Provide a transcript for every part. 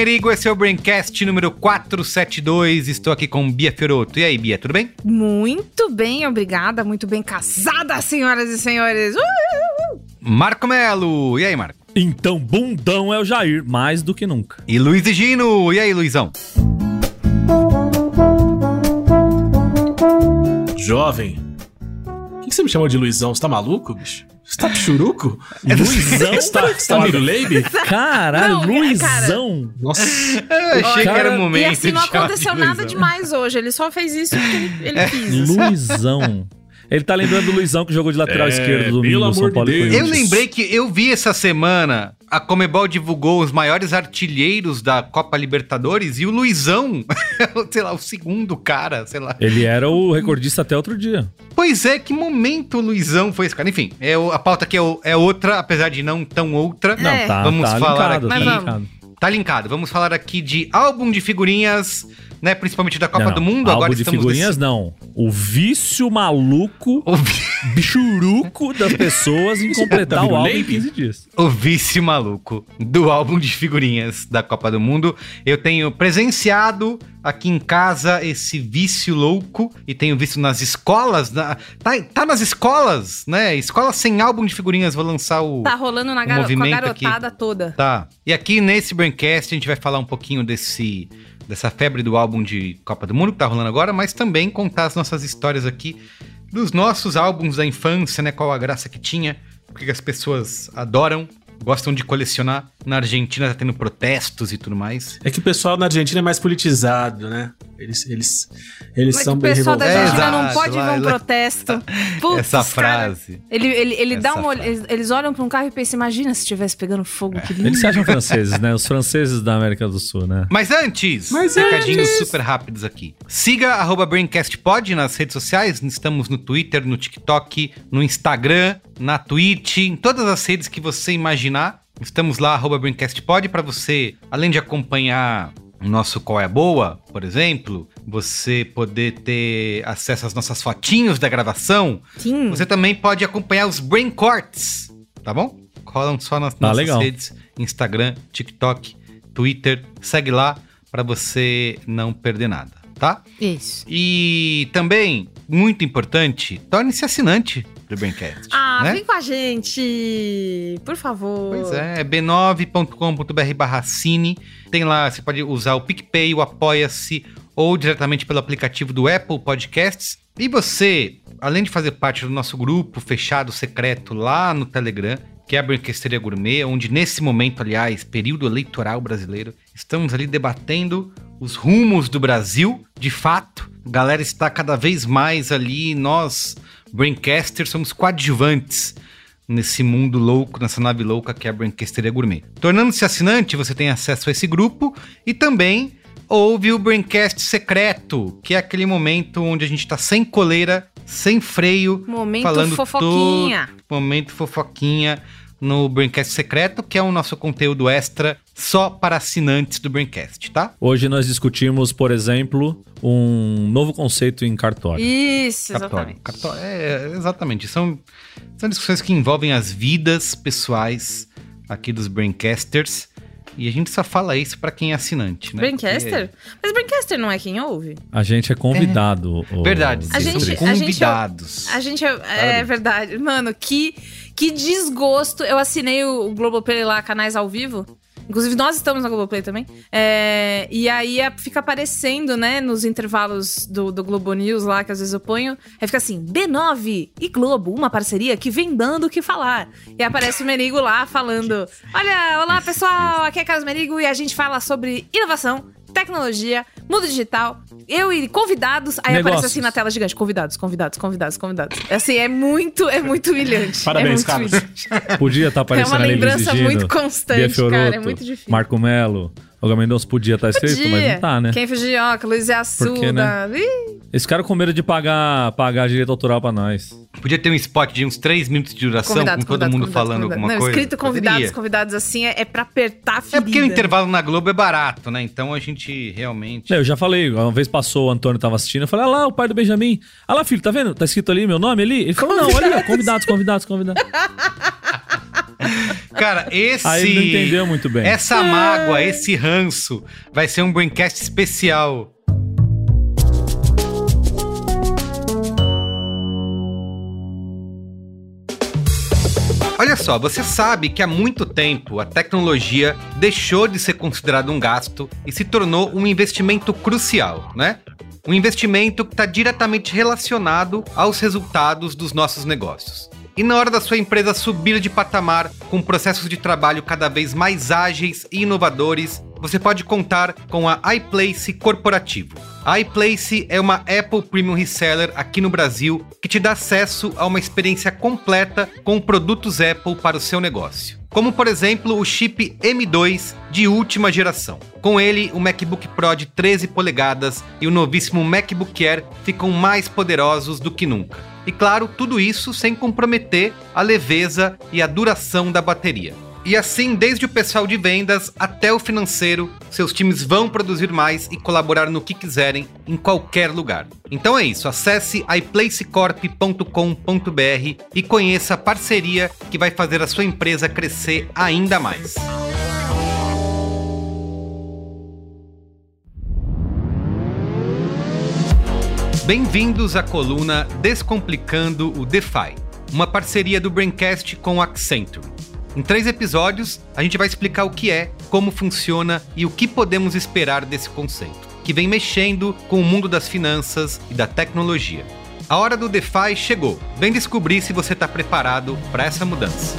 Merigo, esse é o Braincast número 472. Estou aqui com Bia Fioroto. E aí, Bia, tudo bem? Muito bem, obrigada. Muito bem casada, senhoras e senhores. Uh! Marco Melo. E aí, Marco? Então, bundão é o Jair, mais do que nunca. E Luiz e Gino. E aí, Luizão? Jovem. O que, você me chamou de Luizão? Você tá maluco, bicho? Você tá churuco? Luizão? Você tá, você tá Miruleibe? Caralho, Não, Luizão. Nossa. Eu achei que era o momento E assim, não aconteceu de nada demais hoje. Ele só fez isso porque ele, ele quis. Luizão. Ele tá lembrando do Luizão que jogou de lateral É, esquerdo do pelo São amor de Paulo. Deus. Eu lembrei que eu vi essa semana a Comebol divulgou os maiores artilheiros da Copa Libertadores e o Luizão, sei lá, o segundo cara, sei lá. Ele era o recordista até outro dia. Pois é, que momento o Luizão foi esse cara. Enfim, é o- a pauta aqui é, o- é outra, apesar de não tão outra. Não, É. tá, Vamos tá falar linkado, aqui. tá linkado. Tá linkado. Vamos falar aqui de álbum de figurinhas, né? Principalmente da Copa Não, do Mundo. Álbum Agora de estamos figurinhas, nesse- não. O vício maluco, O, bichuruco das pessoas em completar o álbum em Miruleibe? 15 dias. o vício maluco do álbum de figurinhas da Copa do Mundo. Eu tenho presenciado aqui em casa esse vício louco e tenho visto nas escolas. na- tá, tá nas escolas, né? Escola sem álbum de figurinhas. Vou lançar o. Tá rolando na garo- com a movimento aqui. garotada toda. Tá. E aqui nesse Braincast a gente vai falar um pouquinho desse dessa febre do álbum de Copa do Mundo que tá rolando agora, mas também contar as nossas histórias aqui dos nossos álbuns da infância, né? Qual a graça que tinha, o que as pessoas adoram, gostam de colecionar. Na Argentina tá tendo protestos e tudo mais. É que o pessoal na Argentina é mais politizado, né? Eles, eles, eles Mas são o bem pessoal da revoltados. Argentina não Exato, pode lá- ver um lá- protesto. Putz, Essa os cara- frase. ele ele, ele dá Essa uma olh- frase. eles, olham pra um carro e pensam, imagina se estivesse pegando fogo, que lindo. Eles se acham franceses, né? Os franceses da América do Sul, né? Mas antes, Mas recadinhos antes. super rápidos aqui. Siga arroba BraincastPod nas redes sociais. Estamos no Twitter, no TikTok, no Instagram, na Twitch, em todas as redes que você imaginar. Estamos lá, arroba BraincastPod, para você, além de acompanhar o nosso Qual é a Boa, por exemplo, você poder ter acesso às nossas fotinhos da gravação. Sim. Você também pode acompanhar os Brain Corts, tá bom? Rolam só nas Tá nossas legal. redes, Instagram, TikTok, Twitter. Segue lá pra você não perder nada, tá? Isso. E também, muito importante, torne-se assinante do Braincast. Ah, né? vem com a gente, por favor. Pois é, é b9.com.br barra cine. Tem lá, você pode usar o PicPay, o Apoia-se ou diretamente pelo aplicativo do Apple Podcasts. E você, além de fazer parte do nosso grupo fechado secreto lá no Telegram, que é a Branquesteria Gourmet, onde nesse momento, aliás, período eleitoral brasileiro, estamos ali debatendo os rumos do Brasil, de fato. A galera está cada vez mais ali, nós, Braincasters, somos coadjuvantes nesse mundo louco, nessa nave louca que é a Branquesteria Gourmet. Tornando-se assinante, você tem acesso a esse grupo e também ouve o Braincast secreto, que é aquele momento onde a gente tá sem coleira, sem freio, Momento falando fofoquinha. todo- momento fofoquinha no Braincast secreto, que é o nosso conteúdo extra só para assinantes do Braincast, tá? Hoje nós discutimos, por exemplo, um novo conceito em cartório. Isso, Cartório. exatamente. Cartório. É, exatamente. São, são discussões que envolvem as vidas pessoais aqui dos Braincasters. E a gente só fala isso pra quem é assinante, né? Braincester? Mas Braincester não é quem ouve? A gente é convidado. Porque- ô, Verdade. A gente- gente- convidados. A gente é, é verdade. Mano, que, que desgosto. Eu assinei o, o Globoplay lá, canais ao vivo. Inclusive, nós estamos na Globoplay também. É, e aí é- fica aparecendo, né, nos intervalos do, do Globo News lá, que às vezes eu ponho. Aí fica assim: B9 e Globo, uma parceria que vem dando o que falar. E aparece o Merigo lá falando: Olha, olá pessoal, aqui é Carlos Merigo e a gente fala sobre inovação, tecnologia, Mundo Digital, eu e convidados, aí Negócios. aparece assim na tela gigante, convidados, convidados, convidados, convidados. Assim, é muito, é muito humilhante. Parabéns, é muito. Podia estar É aparecendo uma ali lembrança exigindo. muito constante, cara, é muito difícil. Marco Melo. Olga Mendonça podia estar escrito, mas não tá, né? Quem Fujioka, Luiz Assuda. Por quê, né? Ih, Esse cara com medo de pagar, pagar direito autoral pra nós. Podia ter um spot de uns 3 minutos de duração convidados, com todo convidados, mundo convidados, falando convidados. alguma Não, coisa. escrito convidados, Poderia. convidados assim é, é pra apertar a É ferida. porque o intervalo na Globo é barato, né? Então a gente realmente. É, Eu já falei, uma vez passou, o Antônio tava assistindo, eu falei, ah lá, o pai do Benjamin. Ah lá, filho, tá vendo? Tá escrito ali meu nome ali? Ele falou, não, olha, convidados, convidados, convidados. Cara, esse. Aí ele não entendeu muito bem. Essa mágoa, esse ranço, vai ser um Braincast especial. Olha só, você sabe que há muito tempo a tecnologia deixou de ser considerado um gasto e se tornou um investimento crucial, né? Um investimento que está diretamente relacionado aos resultados dos nossos negócios. E na hora da sua empresa subir de patamar com processos de trabalho cada vez mais ágeis e inovadores, você pode contar com a iPlace Corporativo. A iPlace é uma Apple Premium Reseller aqui no Brasil que te dá acesso a uma experiência completa com produtos Apple para o seu negócio. Como, por exemplo, o chip M2 de última geração. Com ele, o MacBook Pro de 13 polegadas e o novíssimo MacBook Air ficam mais poderosos do que nunca. E claro, tudo isso sem comprometer a leveza e a duração da bateria. E assim, desde o pessoal de vendas até o financeiro, seus times vão produzir mais e colaborar no que quiserem em qualquer lugar. Então é isso, acesse iplacecorp.com.br e conheça a parceria que vai fazer a sua empresa crescer ainda mais. Bem-vindos à coluna Descomplicando o DeFi, uma parceria do Braincast com o Accenture. Em três episódios, a gente vai explicar o que é, como funciona e o que podemos esperar desse conceito, que vem mexendo com o mundo das finanças e da tecnologia. A hora do DeFi chegou. Vem descobrir se você está preparado para essa mudança.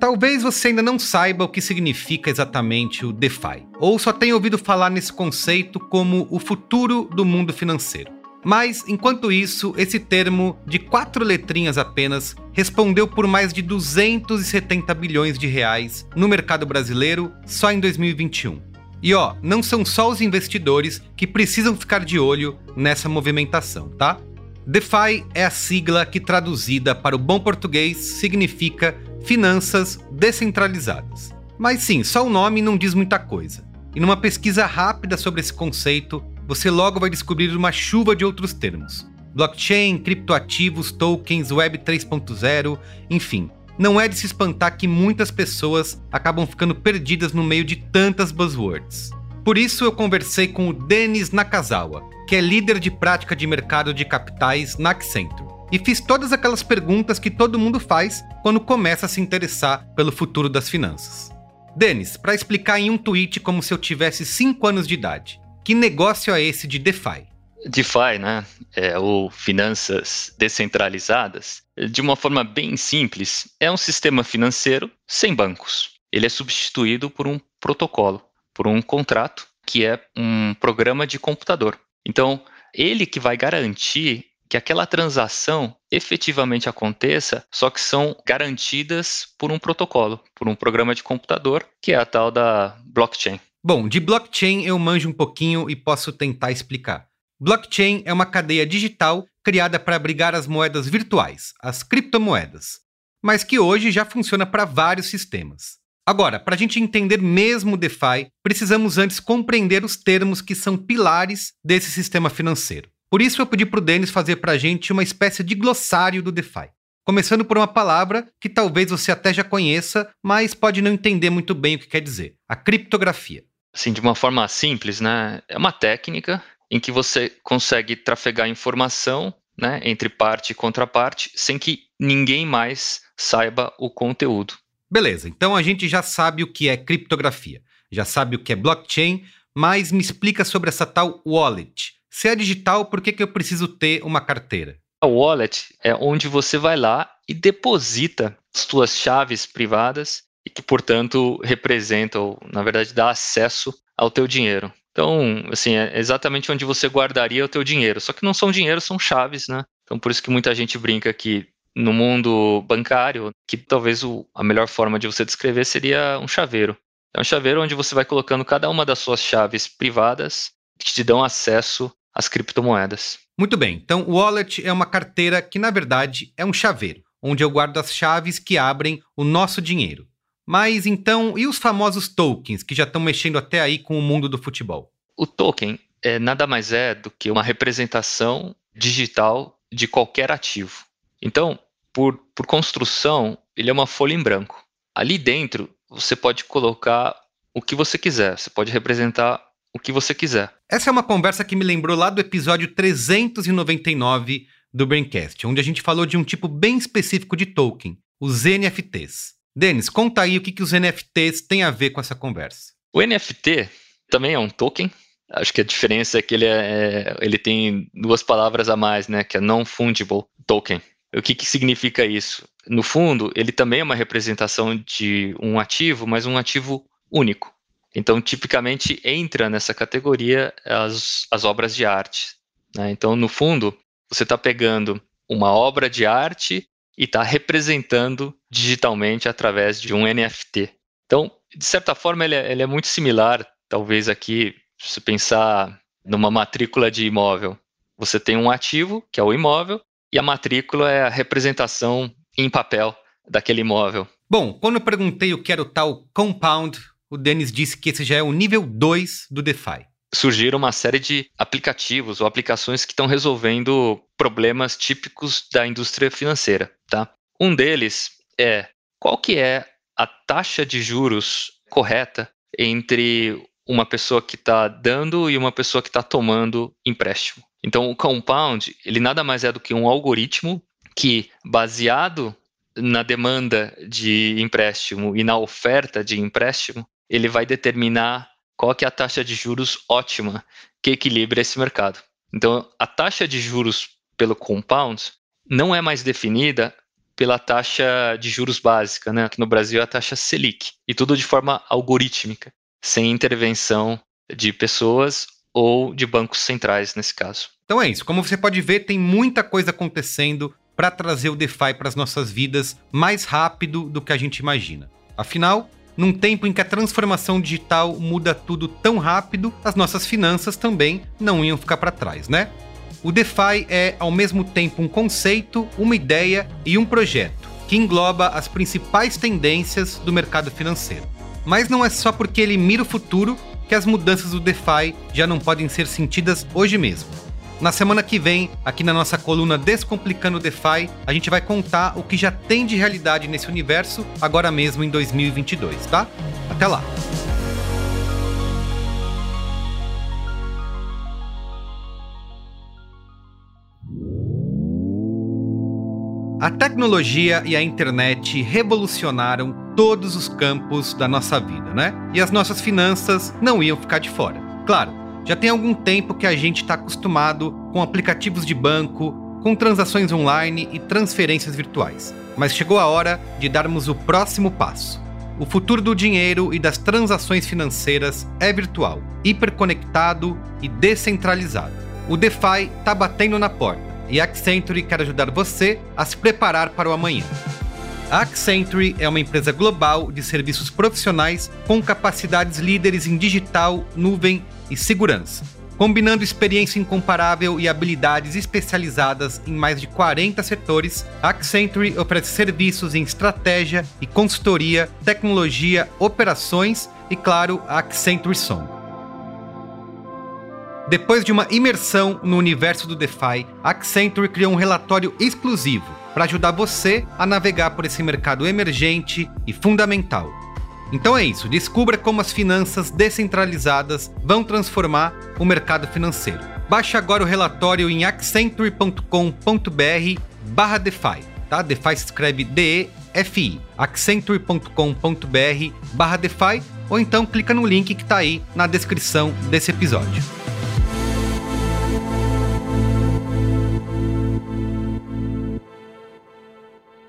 Talvez você ainda não saiba o que significa exatamente o DeFi, ou só tenha ouvido falar nesse conceito como o futuro do mundo financeiro. Mas, enquanto isso, esse termo, de quatro letrinhas apenas, respondeu por mais de 270 bilhões de reais no mercado brasileiro só em 2021. E ó, não são só os investidores que precisam ficar de olho nessa movimentação, tá? DeFi é a sigla que, traduzida para o bom português, significa finanças descentralizadas. Mas sim, só o nome não diz muita coisa. E numa pesquisa rápida sobre esse conceito, você logo vai descobrir uma chuva de outros termos. Blockchain, criptoativos, tokens, Web 3.0, enfim. Não é de se espantar que muitas pessoas acabam ficando perdidas no meio de tantas buzzwords. Por isso eu conversei com o Denis Nakazawa, que é líder de prática de mercado de capitais na Accenture. E fiz todas aquelas perguntas que todo mundo faz quando começa a se interessar pelo futuro das finanças. Denis, para explicar em um tweet como se eu tivesse 5 anos de idade, que negócio é esse de DeFi? DeFi, né, é, ou finanças descentralizadas, de uma forma bem simples, é um sistema financeiro sem bancos. Ele é substituído por um protocolo, por um contrato, que é um programa de computador. Então, ele que vai garantir que aquela transação efetivamente aconteça, só que são garantidas por um protocolo, por um programa de computador, que é a tal da blockchain. Bom, de blockchain eu manjo um pouquinho e posso tentar explicar. Blockchain é uma cadeia digital criada para abrigar as moedas virtuais, as criptomoedas, mas que hoje já funciona para vários sistemas. Agora, para a gente entender mesmo o DeFi, precisamos antes compreender os termos que são pilares desse sistema financeiro. Por isso eu pedi para o Denis fazer para a gente uma espécie de glossário do DeFi. Começando por uma palavra que talvez você até já conheça, mas pode não entender muito bem o que quer dizer: a criptografia. Assim, de uma forma simples, né, é uma técnica em que você consegue trafegar informação né, entre parte e contraparte sem que ninguém mais saiba o conteúdo. Beleza, então a gente já sabe o que é criptografia, já sabe o que é blockchain, mas me explica sobre essa tal wallet. Se é digital, por que, que eu preciso ter uma carteira? A wallet é onde você vai lá e deposita as suas chaves privadas e que portanto, representa, ou na verdade dá acesso ao teu dinheiro. Então, assim, é exatamente onde você guardaria o teu dinheiro. Só que não são dinheiro, são chaves, né? Então, por isso que muita gente brinca que no mundo bancário, que talvez o, a melhor forma de você descrever seria um chaveiro. É um chaveiro onde você vai colocando cada uma das suas chaves privadas que te dão acesso às criptomoedas. Muito bem. Então, o wallet é uma carteira que, na verdade, é um chaveiro, onde eu guardo as chaves que abrem o nosso dinheiro. Mas então, e os famosos tokens que já estão mexendo até aí com o mundo do futebol? O token é nada mais é do que uma representação digital de qualquer ativo. Então, por, por construção, ele é uma folha em branco. Ali dentro, você pode colocar o que você quiser, você pode representar o que você quiser. Essa é uma conversa que me lembrou lá do episódio 399 do Braincast, onde a gente falou de um tipo bem específico de token, os NFTs. Denis, conta aí o que, que os NFTs têm a ver com essa conversa. O NFT também é um token. Acho que a diferença é que ele, é, ele tem duas palavras a mais, né? Que é non-fungible token. O que, que significa isso? No fundo, ele também é uma representação de um ativo, mas um ativo único. Então, tipicamente, entra nessa categoria as, as obras de arte. Né? Então, no fundo, você está pegando uma obra de arte e está representando digitalmente através de um NFT. Então, de certa forma, ele é, ele é muito similar, talvez aqui, se pensar numa matrícula de imóvel. Você tem um ativo, que é o imóvel, e a matrícula é a representação em papel daquele imóvel. Bom, quando eu perguntei o que era o tal compound, o Denis disse que esse já é o nível 2 do DeFi. Surgiram uma série de aplicativos ou aplicações que estão resolvendo problemas típicos da indústria financeira, tá? Um deles é qual que é a taxa de juros correta entre uma pessoa que está dando e uma pessoa que está tomando empréstimo. Então, o compound, ele nada mais é do que um algoritmo que, baseado na demanda de empréstimo e na oferta de empréstimo, ele vai determinar qual que é a taxa de juros ótima que equilibra esse mercado. Então, a taxa de juros pelo compound não é mais definida pela taxa de juros básica, né? Aqui no Brasil é a taxa Selic, e tudo de forma algorítmica, sem intervenção de pessoas ou de bancos centrais nesse caso. Então é isso. Como você pode ver, tem muita coisa acontecendo para trazer o DeFi para as nossas vidas mais rápido do que a gente imagina. Afinal, num tempo em que a transformação digital muda tudo tão rápido, as nossas finanças também não iam ficar para trás, né? O DeFi é ao mesmo tempo um conceito, uma ideia e um projeto que engloba as principais tendências do mercado financeiro. Mas não é só porque ele mira o futuro que as mudanças do DeFi já não podem ser sentidas hoje mesmo. Na semana que vem, aqui na nossa coluna Descomplicando o DeFi, a gente vai contar o que já tem de realidade nesse universo agora mesmo em 2022, tá? Até lá! A tecnologia e a internet revolucionaram todos os campos da nossa vida, né? E as nossas finanças não iam ficar de fora. Claro, já tem algum tempo que a gente está acostumado com aplicativos de banco, com transações online e transferências virtuais. Mas chegou a hora de darmos o próximo passo. O futuro do dinheiro e das transações financeiras é virtual, hiperconectado e descentralizado. O DeFi está batendo na porta e Accenture quer ajudar você a se preparar para o amanhã. A Accenture é uma empresa global de serviços profissionais com capacidades líderes em digital, nuvem e segurança, combinando experiência incomparável e habilidades especializadas em mais de 40 setores. A Accenture oferece serviços em estratégia e consultoria, tecnologia, operações e, claro, a Accenture Song. Depois de uma imersão no universo do DeFi, Accenture criou um relatório exclusivo para ajudar você a navegar por esse mercado emergente e fundamental. Então é isso, descubra como as finanças descentralizadas vão transformar o mercado financeiro. Baixe agora o relatório em accenture.com.br barra DeFi, tá? DeFi se escreve D-E-F-I, accenture.com.br barra DeFi, ou então clica no link que está aí na descrição desse episódio.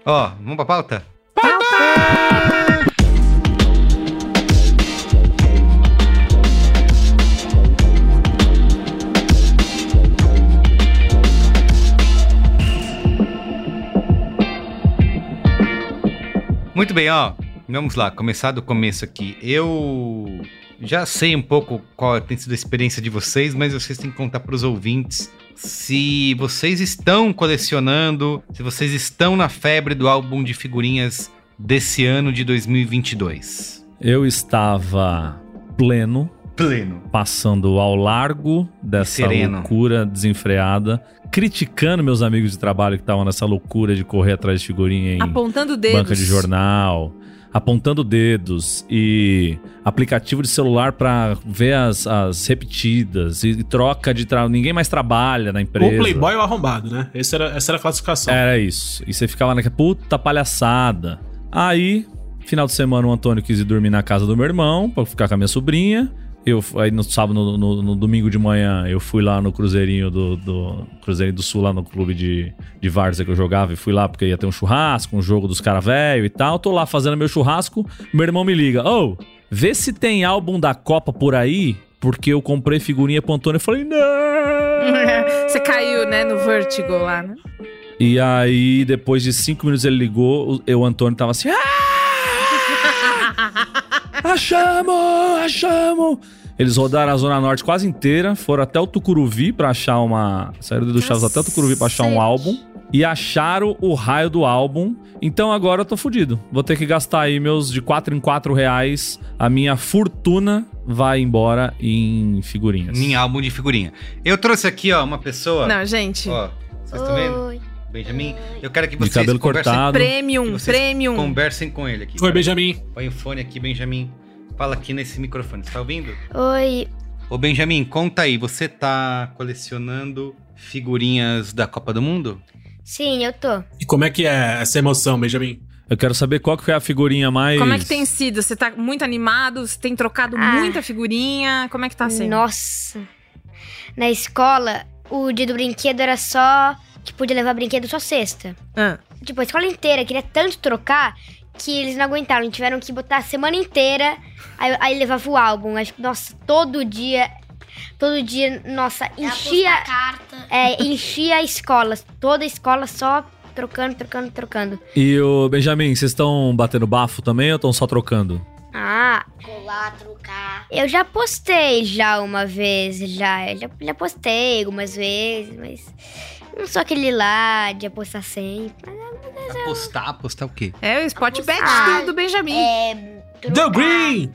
Ó, vamos pra pauta? Pauta! Muito bem, ó. Vamos lá, começar do começo aqui. Eu já sei um pouco qual tem sido a experiência de vocês, mas vocês têm que contar para os ouvintes se vocês estão colecionando, se vocês estão na febre do álbum de figurinhas desse ano de 2022. Eu estava pleno, Pleno. passando ao largo dessa Sereno. loucura desenfreada, criticando meus amigos de trabalho que estavam nessa loucura de correr atrás de figurinha em Apontando dedos. banca de jornal, apontando dedos e aplicativo de celular pra ver as, as repetidas e troca de trabalho. Ninguém mais trabalha na empresa. O Playboy é o arrombado, né? Esse era, essa era a classificação. Era isso. E você ficava naquela puta palhaçada. Aí, final de semana, o Antônio quis ir dormir na casa do meu irmão pra ficar com a minha sobrinha. Eu, aí no sábado, no, no- no domingo de manhã, eu fui lá no Cruzeirinho do, do Cruzeirinho do Sul, lá no clube de, de Várzea que eu jogava, e fui lá porque ia ter um churrasco, um jogo dos caras velho e tal. Tô lá fazendo meu churrasco, meu irmão me liga: Ô, vê se tem álbum da Copa por aí, porque eu comprei figurinha pro Antônio. Eu falei: Não! Você caiu, né, no Vertigo lá, né? E aí, depois de cinco minutos, ele ligou, o, o Antônio tava assim. "Ah! Achamos! Achamos! Eles rodaram a Zona Norte quase inteira, foram até o Tucuruvi pra achar uma. Saíram do Chaves até o Tucuruvi pra achar um álbum. E acharam o raio do álbum. Então agora eu tô fudido. Vou ter que gastar aí meus de 4 em 4 reais. A minha fortuna vai embora em figurinhas. Em álbum de figurinha. Eu trouxe aqui, ó, uma pessoa. Não, gente. Ó, vocês estão vendo? Benjamin, eu quero que De vocês cabelo conversem, cortado. Premium, premium. conversem com ele aqui. Oi, Benjamin. Põe o fone aqui, Benjamin. Fala aqui nesse microfone. Você tá ouvindo? Oi. Ô, Benjamin, conta aí. Você tá colecionando figurinhas da Copa do Mundo? Sim, eu tô. E como é que é essa emoção, Benjamin? Eu quero saber qual que foi a figurinha mais. Como é que tem sido? Você tá muito animado? Você tem trocado Ah. muita figurinha? Como é que tá sendo? Nossa. Na escola, o dia do brinquedo era só que podia levar brinquedo só sexta. Ah. Tipo, a escola inteira queria tanto trocar que eles não aguentaram. Tiveram que botar a semana inteira, aí, aí levava o álbum. Acho que, nossa, todo dia. Todo dia, nossa, enchia. carta. É, enchia a escola. Toda a escola só trocando, trocando, trocando. E o Benjamin, vocês estão batendo bafo também ou estão só trocando? Ah, Colar, trocar. eu já postei já uma vez, já. Eu já, já postei algumas vezes, mas. Não sou aquele lá de apostar sempre. Apostar? Apostar o quê? É o Spot Bet do, do Benjamin. É. The. Green!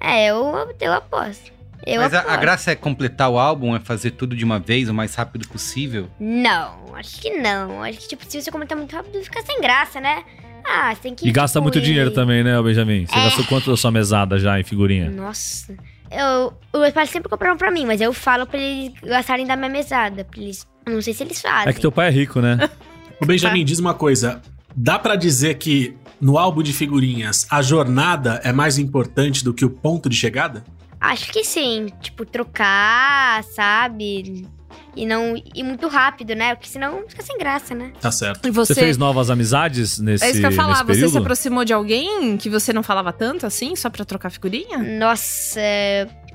É, eu, eu aposto. Eu Mas a, aposto. a graça é completar o álbum, é fazer tudo de uma vez, o mais rápido possível. Não, acho que não. Acho que, tipo, se você comentar muito rápido, fica sem graça, né? Ah, você tem que. E gasta muito ir- dinheiro também, né, Benjamin? Você É. gastou quanto da sua mesada já em figurinha? Nossa. Eu, os meus pais sempre compraram pra mim, mas eu falo pra eles gastarem da minha mesada. Pra eles. Não sei se eles fazem. É que teu pai é rico, né? Ô, Benjamin, diz uma coisa. Dá pra dizer que no álbum de figurinhas a jornada é mais importante do que o ponto de chegada? Acho que sim. Tipo, trocar, sabe? E não ir muito rápido, né? Porque senão fica sem graça, né? Tá certo. E Você, você. fez novas amizades nesse, é isso que eu ia falar. Você se aproximou de alguém que você não falava tanto assim, só pra trocar figurinha? Nossa.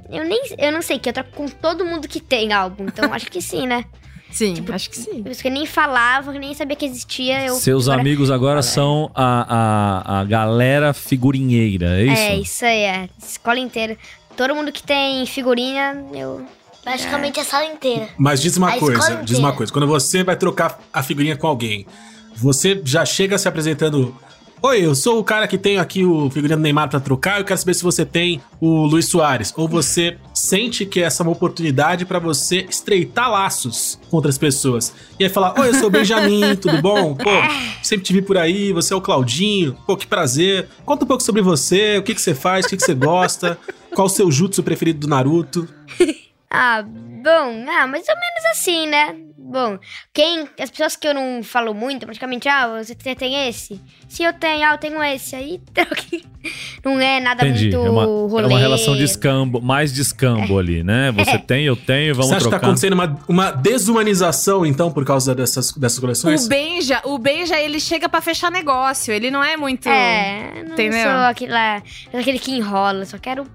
Eu nem. Eu não sei, que eu troco com todo mundo que tem álbum. Então acho que sim, né? Sim, Tipo, acho que sim. Por isso que eu nem falava, nem sabia que existia. Eu Seus agora- amigos agora são a, a, a galera figurinheira, é isso? É, isso aí, é. Escola inteira. Todo mundo que tem figurinha, eu. Praticamente a sala inteira. Mas diz uma A coisa, diz uma coisa. Quando você vai trocar a figurinha com alguém, você já chega se apresentando. Oi, eu sou o cara que tenho aqui o figurinha do Neymar pra trocar. Eu quero saber se você tem o Luiz Soares. Ou você sente que essa é uma oportunidade pra você estreitar laços com outras pessoas. E aí falar: Oi, eu sou o Benjamin, tudo bom? Pô, sempre te vi por aí, você é o Claudinho. Pô, que prazer. Conta um pouco sobre você, o que, que você faz, o que, que você gosta, qual o seu jutsu preferido do Naruto. Ah, bom, ah, mais ou menos assim, né? Bom, quem. As pessoas que eu não falo muito, praticamente, ah, você tem esse? Se eu tenho, ah, eu tenho esse. Aí troque. Não é nada Entendi. muito É uma, rolê. é uma relação de escambo, mais de escambo ali, né? Você tem, eu tenho, vamos Você acha que tá trocar. acontecendo uma, uma desumanização, então, por causa dessas, dessas coleções? O Benja, o Benja, ele chega pra fechar negócio. Ele não é muito. É, não Entendeu? sou aquele aquele que enrola, só quero.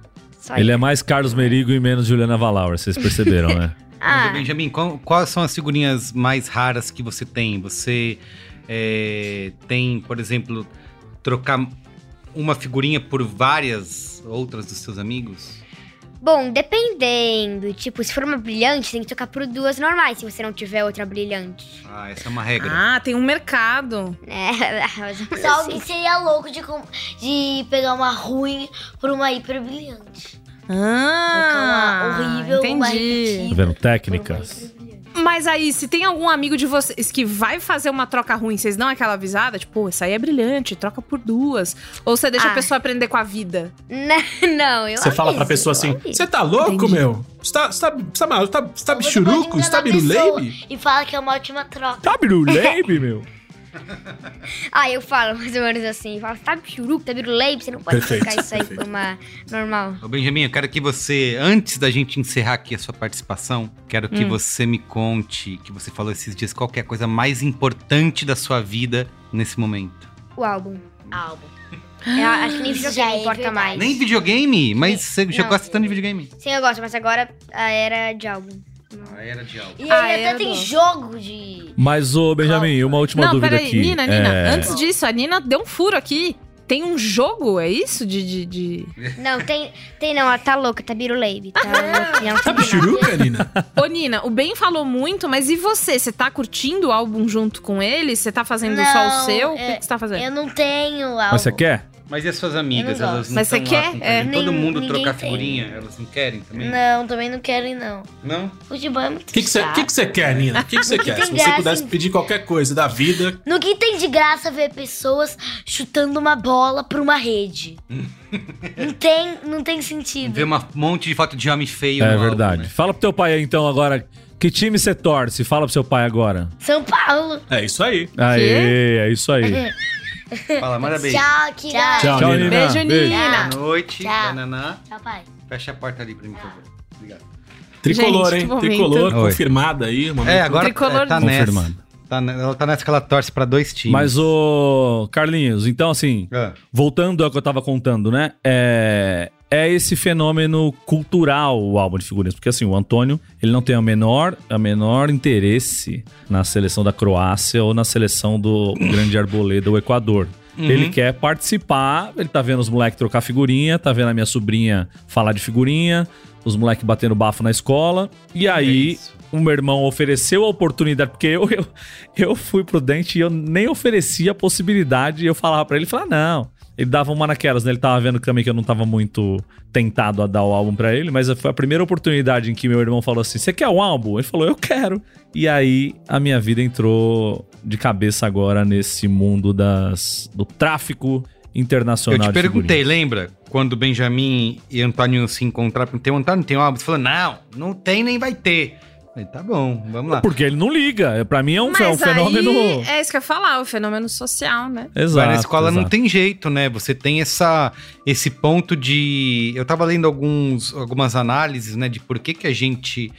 Só Ele é mais Carlos Merigo e menos Juliana Valauer, vocês perceberam, né? Mas, Ah, Benjamin, qual- quais são as figurinhas mais raras que você tem? Você é, tem, por exemplo, trocar uma figurinha por várias outras dos seus amigos? Bom, dependendo. Tipo, se for uma brilhante, tem que trocar por duas normais, se você não tiver outra brilhante. Ah, essa é uma regra. Ah, tem um mercado. É, mas eu Só alguém seria louco de, com- de pegar uma ruim por uma hiper brilhante. Ah, Trocar uma horrível, uma entendi. repetida Tá vendo? por uma Técnicas. Mas aí, se tem algum amigo de vocês que vai fazer uma troca ruim, vocês dão aquela avisada? Tipo, pô, essa aí é brilhante, troca por duas. Ou você deixa a Ah. pessoa aprender com a vida? Não, não, eu Você fala pra pessoa assim. Você tá louco, Entendi. meu? Você tá, você tá, você tá, maluco? Tá- você tá você bichuruco? Você tá a biruleibe? E fala que é uma ótima troca. Tá biruleibe, meu? Ah, eu falo mais ou menos assim. Falo, tá churuco, tá biruleibe, você não pode Perfeito, isso aí perfeito. por uma normal. Ô Benjamin, eu quero que você, antes da gente encerrar aqui a sua participação, quero que Hum. você me conte, que você falou esses dias, qual que é a coisa mais importante da sua vida nesse momento. O álbum. Álbum. Eu acho que nem videogame é importa verdade. mais. Nem videogame? Mas você já gosta tanto de videogame? Sim, eu gosto, mas agora a era de álbum. A era de algo. E Ah, aí era até tem do- jogo de. Mas, ô, Benjamin, uma última não, dúvida peraí, aqui. Nina, Nina, É, antes disso, a Nina deu um furo aqui. Tem um jogo, é isso? De. de, de... Não, tem, tem não, ela tá louca, tá biruleibe. Tá não Tá bichuruca, Nina? Ô, Nina, o Ben falou muito, mas e você? Você tá curtindo o álbum junto com ele? Você tá fazendo só o Não, seu? O é- que que você tá fazendo? Eu não tenho álbum. Mas você quer? Mas e as suas amigas? Não Elas gosto. não Mas você quer? É. Todo Nem- mundo trocar tem. figurinha? Elas não querem também? Não, também não quero ir, não. Não? Futebol é muito O que que você chato. que que você quer, Nina? O que que você quer? tem Se você graça pudesse em- pedir qualquer coisa da vida, No que tem de graça ver pessoas chutando uma bola pra uma rede? não, tem, não tem sentido. Ver um monte de foto de homem feio É no álbum, verdade. né? Fala pro teu pai aí, então, agora. Que time você torce? Fala pro seu pai agora. São Paulo. é isso aí. Aê, é isso aí. Fala, manda beijo. Tchau, Kira. Tchau, Tchau, Nina. Nina. Beijo, Beijo. Nina. Boa noite, Tchau. Bananá. Tchau, pai. Fecha a porta ali pra mim, por favor. Obrigado. Tricolor, Gente, hein? Tricolor, Oi. confirmada aí. É, agora Tricolor é, tá confirmado. nessa. Tá, ela tá nessa que ela torce pra dois times. Mas, ô, Carlinhos, então, assim, Ah, voltando ao que eu tava contando, né? É, é esse fenômeno cultural o álbum de figurinhas. Porque, assim, o Antônio, ele não tem a menor, a menor interesse na seleção da Croácia ou na seleção do Grande Arboleda do Equador. Uhum. Ele quer participar, ele tá vendo os moleques trocar figurinha, tá vendo a minha sobrinha falar de figurinha, os moleques batendo bafo na escola. E é aí, isso. o meu irmão ofereceu a oportunidade, porque eu, eu, eu fui prudente e eu nem oferecia a possibilidade. Eu falava pra ele, falava, não. Ele dava uma naquelas, né? Ele tava vendo também que eu não tava muito tentado a dar o álbum pra ele, mas foi a primeira oportunidade em que meu irmão falou assim: Você quer um álbum? Ele falou, eu quero. E aí a minha vida entrou de cabeça agora nesse mundo das, do tráfico Eu internacional. te de perguntei, lembra? Quando o Benjamin e Antônio se encontraram, perguntei, o Antônio tem um álbum? Você falou, não, não tem nem vai ter. Falei, tá bom, vamos lá. Porque ele não liga. Pra mim é um, é um Mas fenômeno. aí, é isso que eu ia falar, o fenômeno social, né? Exato. Vai na escola não exato. tem jeito, né? Você tem essa, esse ponto de. Eu tava lendo alguns, algumas análises, né? De por que, que a gente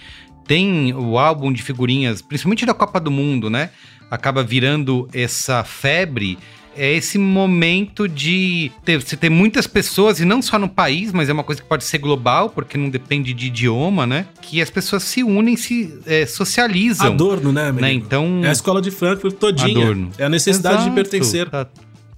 tem o álbum de figurinhas, principalmente da Copa do Mundo, né? Acaba virando essa febre. É esse momento de ter, você ter muitas pessoas, e não só no país, mas é uma coisa que pode ser global, porque não depende de idioma, né? Que as pessoas se unem, se é, socializam. Adorno, né, né? Então. É a escola de Frankfurt todinha. Adorno. É a necessidade Exato, de pertencer. Tá,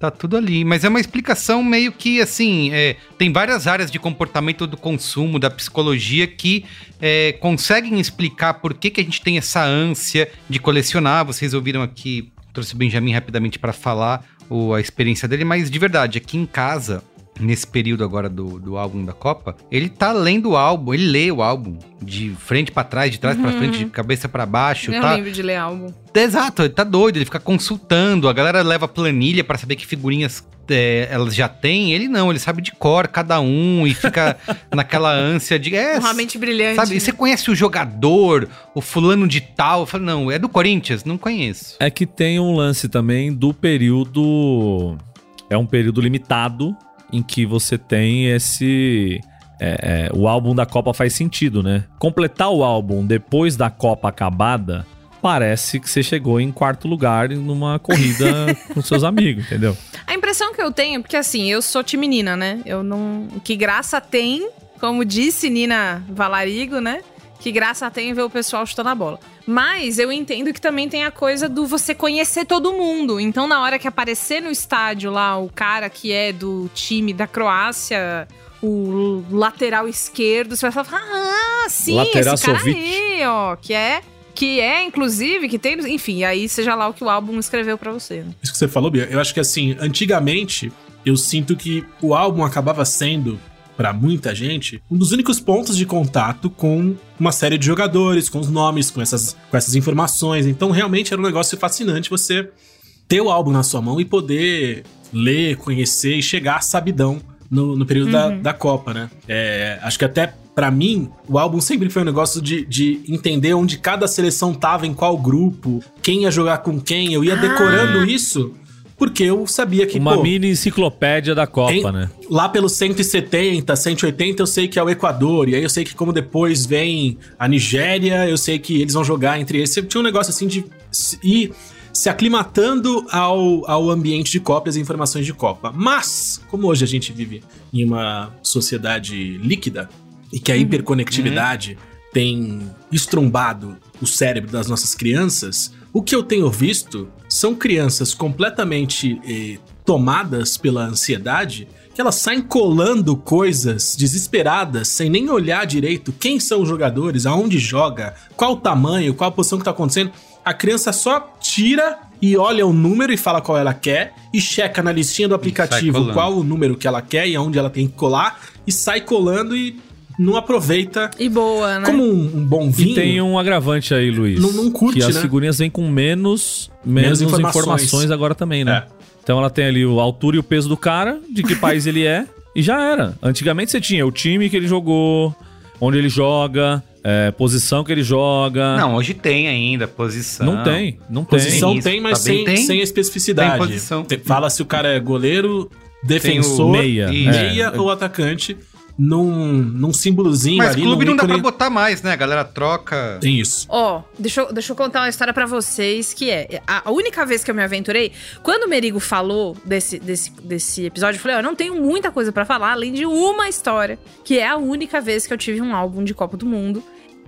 tá tudo ali. Mas é uma explicação meio que assim: é, tem várias áreas de comportamento do consumo, da psicologia, que é, conseguem explicar por que, que a gente tem essa ânsia de colecionar. Vocês ouviram aqui, trouxe o Benjamin rapidamente para falar o- a experiência dele, mas de verdade, aqui em casa. Nesse período agora do, do álbum da Copa, ele tá lendo o álbum, ele lê o álbum de frente pra trás, de trás pra frente, de cabeça pra baixo, Eu tá? lembro de ler álbum. Exato, ele tá doido, ele fica consultando, a galera leva planilha pra saber que figurinhas é, elas já têm, ele não, ele sabe de cor cada um e fica naquela ânsia de. É, Uma mente brilhante. sabe, e você conhece o jogador, o fulano de tal? Eu falo, não, é do Corinthians? Não conheço. É que tem um lance também do período. É um período limitado em que você tem esse. é, é, o álbum da Copa faz sentido, né? Completar o álbum depois da Copa acabada parece que você chegou em quarto lugar numa corrida com seus amigos, entendeu? A impressão que eu tenho, porque assim, eu sou time Nina, né? Eu não. Que graça tem, como disse Nina Valarigo, né? Que graça tem ver o pessoal chutando a bola. Mas eu entendo que também tem a coisa do você conhecer todo mundo. Então, na hora que aparecer no estádio lá o cara que é do time da Croácia, o lateral esquerdo, você vai falar: Ah, sim, Lateral esse cara Sovic. aí, ó, que é. Que é, inclusive, que tem. Enfim, aí seja lá o que o álbum escreveu pra você. né? Isso que você falou, Bia, eu acho que assim, antigamente, eu sinto que o álbum acabava sendo, pra muita gente, um dos únicos pontos de contato com uma série de jogadores, com os nomes, com essas, com essas informações. Então, realmente era um negócio fascinante você ter o álbum na sua mão e poder ler, conhecer e chegar sabidão no, no período da, da Copa, né? É, acho que até pra mim, o álbum sempre foi um negócio de, de entender onde cada seleção tava, em qual grupo, quem ia jogar com quem. Eu ia decorando isso porque eu sabia que, Uma pô, mini enciclopédia da Copa, em- né? Lá pelos 170, 180, eu sei que é o Equador. E aí eu sei que como depois vem a Nigéria, eu sei que eles vão jogar entre eles. Sempre tinha um negócio assim de ir se aclimatando ao, ao ambiente de Copa e as informações de Copa. Mas, como hoje a gente vive em uma sociedade líquida e que a hiperconectividade tem estrombado o cérebro das nossas crianças, o que eu tenho visto são crianças completamente eh, tomadas pela ansiedade que elas saem colando coisas desesperadas, sem nem olhar direito quem são os jogadores, aonde joga, qual o tamanho, qual a posição que tá acontecendo. A criança só tira e olha o número e fala qual ela quer e checa na listinha do aplicativo qual o número que ela quer e aonde ela tem que colar e sai colando e não aproveita E boa, né? como um, um bom vinho. E tem um agravante aí, Luiz. Não- não curte, Que as né? figurinhas vêm com menos, menos, Menos informações. informações. agora também, né? É. Então ela tem ali a altura e o peso do cara, de que país ele é, e já era. Antigamente você tinha o time que ele jogou, onde ele joga, é, posição que ele joga. Não, hoje tem ainda posição. Não tem, não tem. Posição Isso, tem, mas também sem, tem. sem especificidade. Tem posição. Fala se o cara é goleiro, defensor, meia, meia é. ou atacante, num, num símbolozinho Mas ali, clube num não dá pra ícone. botar mais, né? A galera troca. Tem isso. Ó, deixa, eu- deixa eu contar uma história pra vocês, que é... A, a única vez que eu me aventurei, quando o Merigo falou desse, desse, desse episódio, eu falei, ó, eu não tenho muita coisa pra falar, além de uma história, que é a única vez que eu tive um álbum de Copa do Mundo.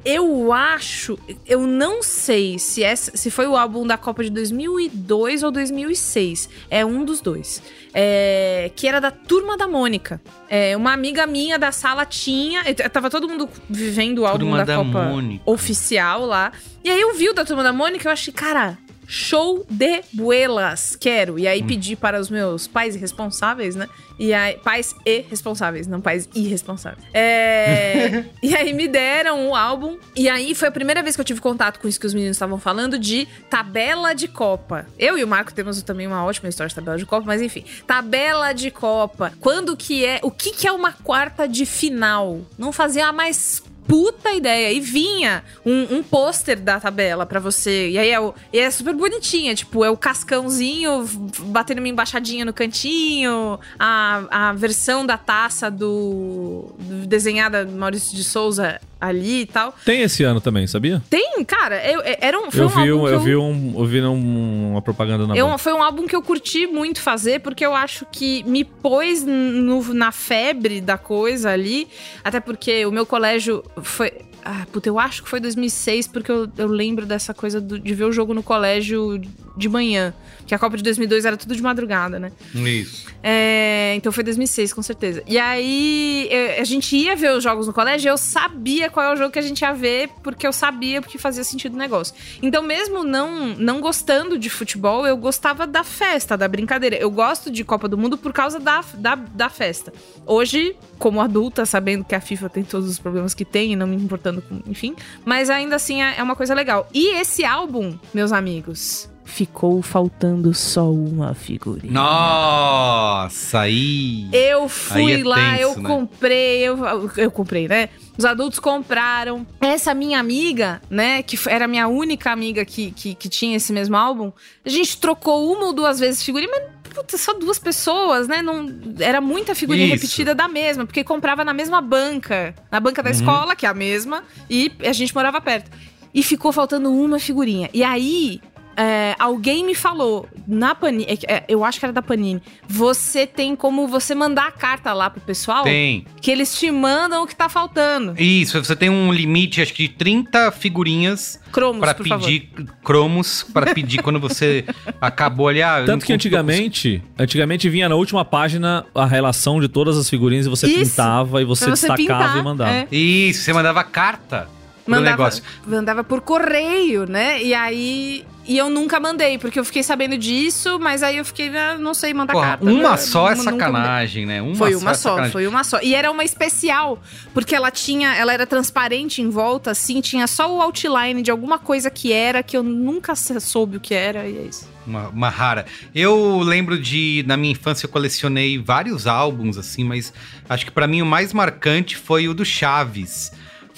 Eu acho, eu não sei se, essa, se foi o álbum da Copa de 2002 ou 2006. É um dos dois. É, que era da Turma da Mônica. É, uma amiga minha da sala tinha. Tava todo mundo vivendo o álbum Turma da, da Copa Mônica. oficial lá. E aí eu vi o da Turma da Mônica e eu achei, cara, show de buelas, quero. E aí pedi para os meus pais irresponsáveis, né? E aí, pais e responsáveis, não pais irresponsáveis. É, e aí me deram o álbum. E aí foi a primeira vez que eu tive contato com isso que os meninos estavam falando de tabela de Copa. Eu e o Marco temos também uma ótima história de tabela de Copa, mas enfim. Tabela de Copa. Quando que é. O que, que é uma quarta de final? Não fazia mais puta ideia. E vinha um, um pôster da tabela pra você. E aí é, o- e é super bonitinha. Tipo, é o cascãozinho batendo uma embaixadinha no cantinho. A, a versão da taça do, do desenhada Maurício de Souza ali e tal. Tem esse ano também, sabia? Tem, cara, eu, é- era um, foi Eu um vi, álbum um, que eu vi, um, eu vi um- uma propaganda na eu- foi um álbum que eu curti muito fazer, porque eu acho que me pôs no- na febre da coisa ali. Até porque o meu colégio foi. Ah, puta, eu acho que foi 2006, porque eu, eu lembro dessa coisa do- de ver o jogo no colégio de manhã. Que a Copa de 2002 era tudo de madrugada, né? Isso. É, então foi 2006, com certeza. E aí a gente ia ver os jogos no colégio e eu sabia qual é o jogo que a gente ia ver, porque eu sabia porque fazia sentido o negócio. Então, mesmo não, não gostando de futebol, eu gostava da festa, da brincadeira. Eu gosto de Copa do Mundo por causa da, da, da festa. Hoje, como adulta, sabendo que a FIFA tem todos os problemas que tem e não me importando com. Enfim. Mas ainda assim é é uma coisa legal. E esse álbum, meus amigos. Ficou faltando só uma figurinha. Nossa, aí. Eu fui Aí é lá, tenso, eu né? comprei, eu, eu comprei, né? Os adultos compraram. Essa minha amiga, né, que era a minha única amiga que, que, que tinha esse mesmo álbum, a gente trocou uma ou duas vezes figurinha, mas puta, só duas pessoas, né? Não, era muita figurinha Isso. repetida da mesma, porque comprava na mesma banca, na banca da Uhum. escola, que é a mesma, e a gente morava perto. E ficou faltando uma figurinha. E aí, é, alguém me falou, na Panini, é, é, eu acho que era da Panini, você tem como você mandar a carta lá pro pessoal, Tem. que eles te mandam o que tá faltando. Isso, você tem um limite, acho que de 30 figurinhas Cromos, pra por pedir cromos, pra pedir quando você acabou ali. Ah, Tanto que antigamente, antigamente vinha na última página a relação de todas as figurinhas e você Isso, pintava e você, destacava pintar, e mandava. é. Isso, você mandava carta Mandava, negócio. mandava por correio, né? E aí. E eu nunca mandei, porque eu fiquei sabendo disso, mas aí eu fiquei, ah, não sei mandar Porra, carta. uma só é sacanagem, né? Uma Foi só uma é só, sacanagem. foi uma só. E era uma especial, porque ela tinha, ela era transparente em volta, assim, tinha só o outline de alguma coisa que era, que eu nunca soube o que era, e é isso. Uma, uma rara. Eu lembro de, na minha infância, eu colecionei vários álbuns, assim, mas acho que pra mim o mais marcante foi o do Chaves.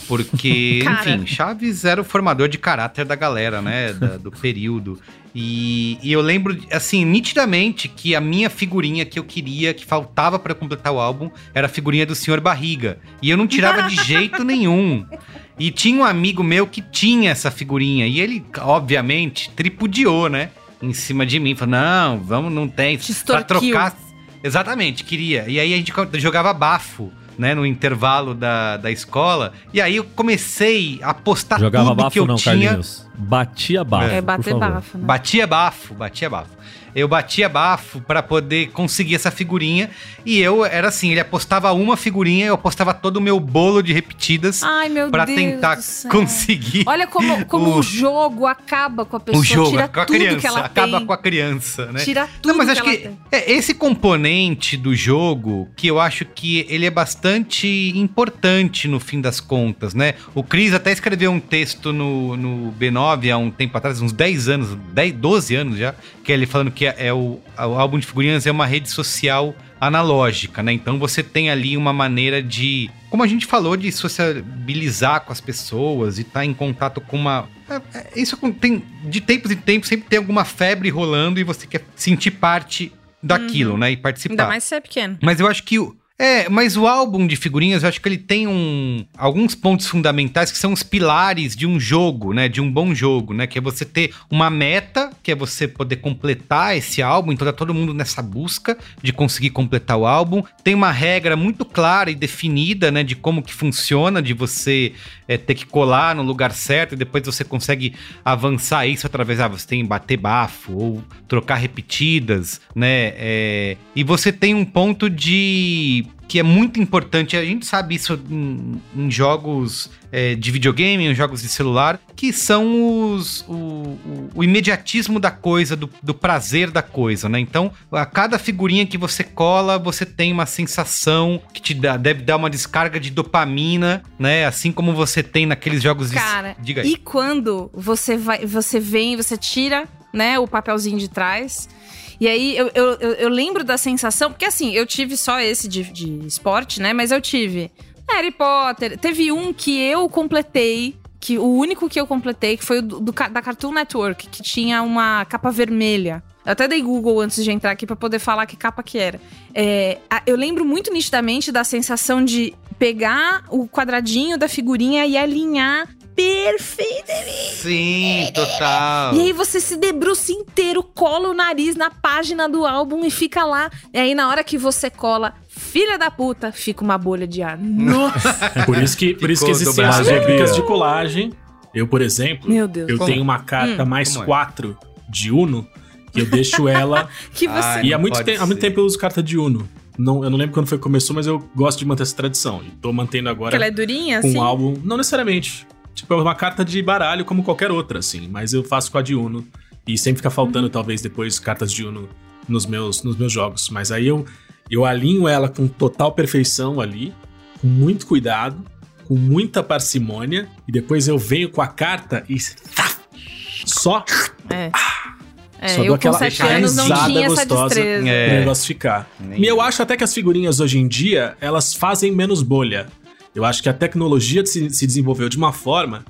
Porque, enfim, Chaves era o formador de caráter da galera, né? da- do período. E, e eu lembro, assim, nitidamente que a minha figurinha que eu queria, que faltava pra completar o álbum, era a figurinha do Senhor Barriga. E eu não tirava de jeito nenhum. E tinha um amigo meu que tinha essa figurinha. E ele, obviamente, tripudiou, né? Em cima de mim. Falou: não, vamos, não tem. Te Pra trocar. Exatamente, queria. E aí a gente jogava bafo. Né, no intervalo da, da escola. E aí eu comecei a postar Jogava tudo bafo que eu não, tinha. Carlinhos. Batia bafo, É, por bater favor. bafo, né? Batia bafo, batia bafo. Eu batia bafo pra poder conseguir essa figurinha. E eu era assim: ele apostava uma figurinha, eu apostava todo o meu bolo de repetidas Ai, meu pra Deus tentar conseguir. Olha como, como O- o, jogo acaba com a pessoa, o jogo tira com a criança, que ela acaba tem. com a criança, né? Tira tudo Não, mas que acho que é, esse componente do jogo que eu acho que ele é bastante importante no fim das contas, né? O Cris até escreveu um texto no, no B9 há um tempo atrás, uns 10 anos, 10, 12 anos já, que é ele falando que é, é o, o álbum de figurinhas é uma rede social analógica, né? Então você tem ali uma maneira de, como a gente falou, de sociabilizar com as pessoas e estar em contato com uma. é, é, Isso tem de tempos em tempos sempre tem alguma febre rolando e você quer sentir parte daquilo, né? E participar. Ainda mais se é pequeno. Mas eu acho que o. É, mas o álbum de figurinhas, eu acho que ele tem um, alguns pontos fundamentais que são os pilares de um jogo, né? De um bom jogo, né? Que é você ter uma meta, que é você poder completar esse álbum. Então tá todo mundo nessa busca de conseguir completar o álbum. Tem uma regra muito clara e definida, né? De como que funciona, de você é, ter que colar no lugar certo e depois você consegue avançar isso através, ah, você tem bater bafo ou trocar repetidas, né? É, e você tem um ponto de que é muito importante, a gente sabe isso em, em jogos é, de videogame, em jogos de celular, que são os, o, o- o imediatismo da coisa, do, do prazer da coisa, né? Então, a cada figurinha que você cola, você tem uma sensação que te dá, deve dar uma descarga de dopamina, né? Assim como você tem naqueles jogos de... Cara, Diga aí. e quando você vai, você vem, você tira, né, o papelzinho de trás. E aí eu, eu, eu, lembro da sensação, porque assim, eu tive só esse de, de esporte, né? Mas eu tive Harry Potter. Teve um que eu completei. Que o único que eu completei, que foi o do, do da Cartoon Network, que tinha uma capa vermelha. Eu até dei Google antes de entrar aqui pra poder falar que capa que era. É, eu lembro muito nitidamente da sensação de pegar o quadradinho da figurinha e alinhar perfeitamente. Sim, total. E aí você se debruça inteiro, cola o nariz na página do álbum e fica lá. E aí na hora que você cola, filha da puta, fica uma bolha de ar. Nossa! Por isso que, por isso que existem as réplicas de colagem. Eu, por exemplo, Meu Deus. eu Como? tenho uma carta Hum. mais é? quatro de Uno, que eu deixo ela. Que você. Ai, e há não muito, pode te- há muito tempo eu uso carta de Uno. Não, eu não lembro quando foi que começou, mas eu gosto de manter essa tradição. E tô mantendo agora que ela é durinha, com assim? um álbum. Não necessariamente. Tipo, é uma carta de baralho como qualquer outra, assim. Mas eu faço com a de Uno. E sempre fica Uhum. faltando, talvez, depois, cartas de Uno nos meus, nos meus jogos. Mas aí eu, eu alinho ela com total perfeição ali, com muito cuidado, com muita parcimônia. E depois eu venho com a carta e. Só É. É, Só dou eu com aquela sete anos não risada tinha essa gostosa. destreza. É. o negócio ficar. Nem E eu eu. acho até que as figurinhas hoje em dia, elas fazem menos bolha. Eu acho que a tecnologia se, se desenvolveu de uma forma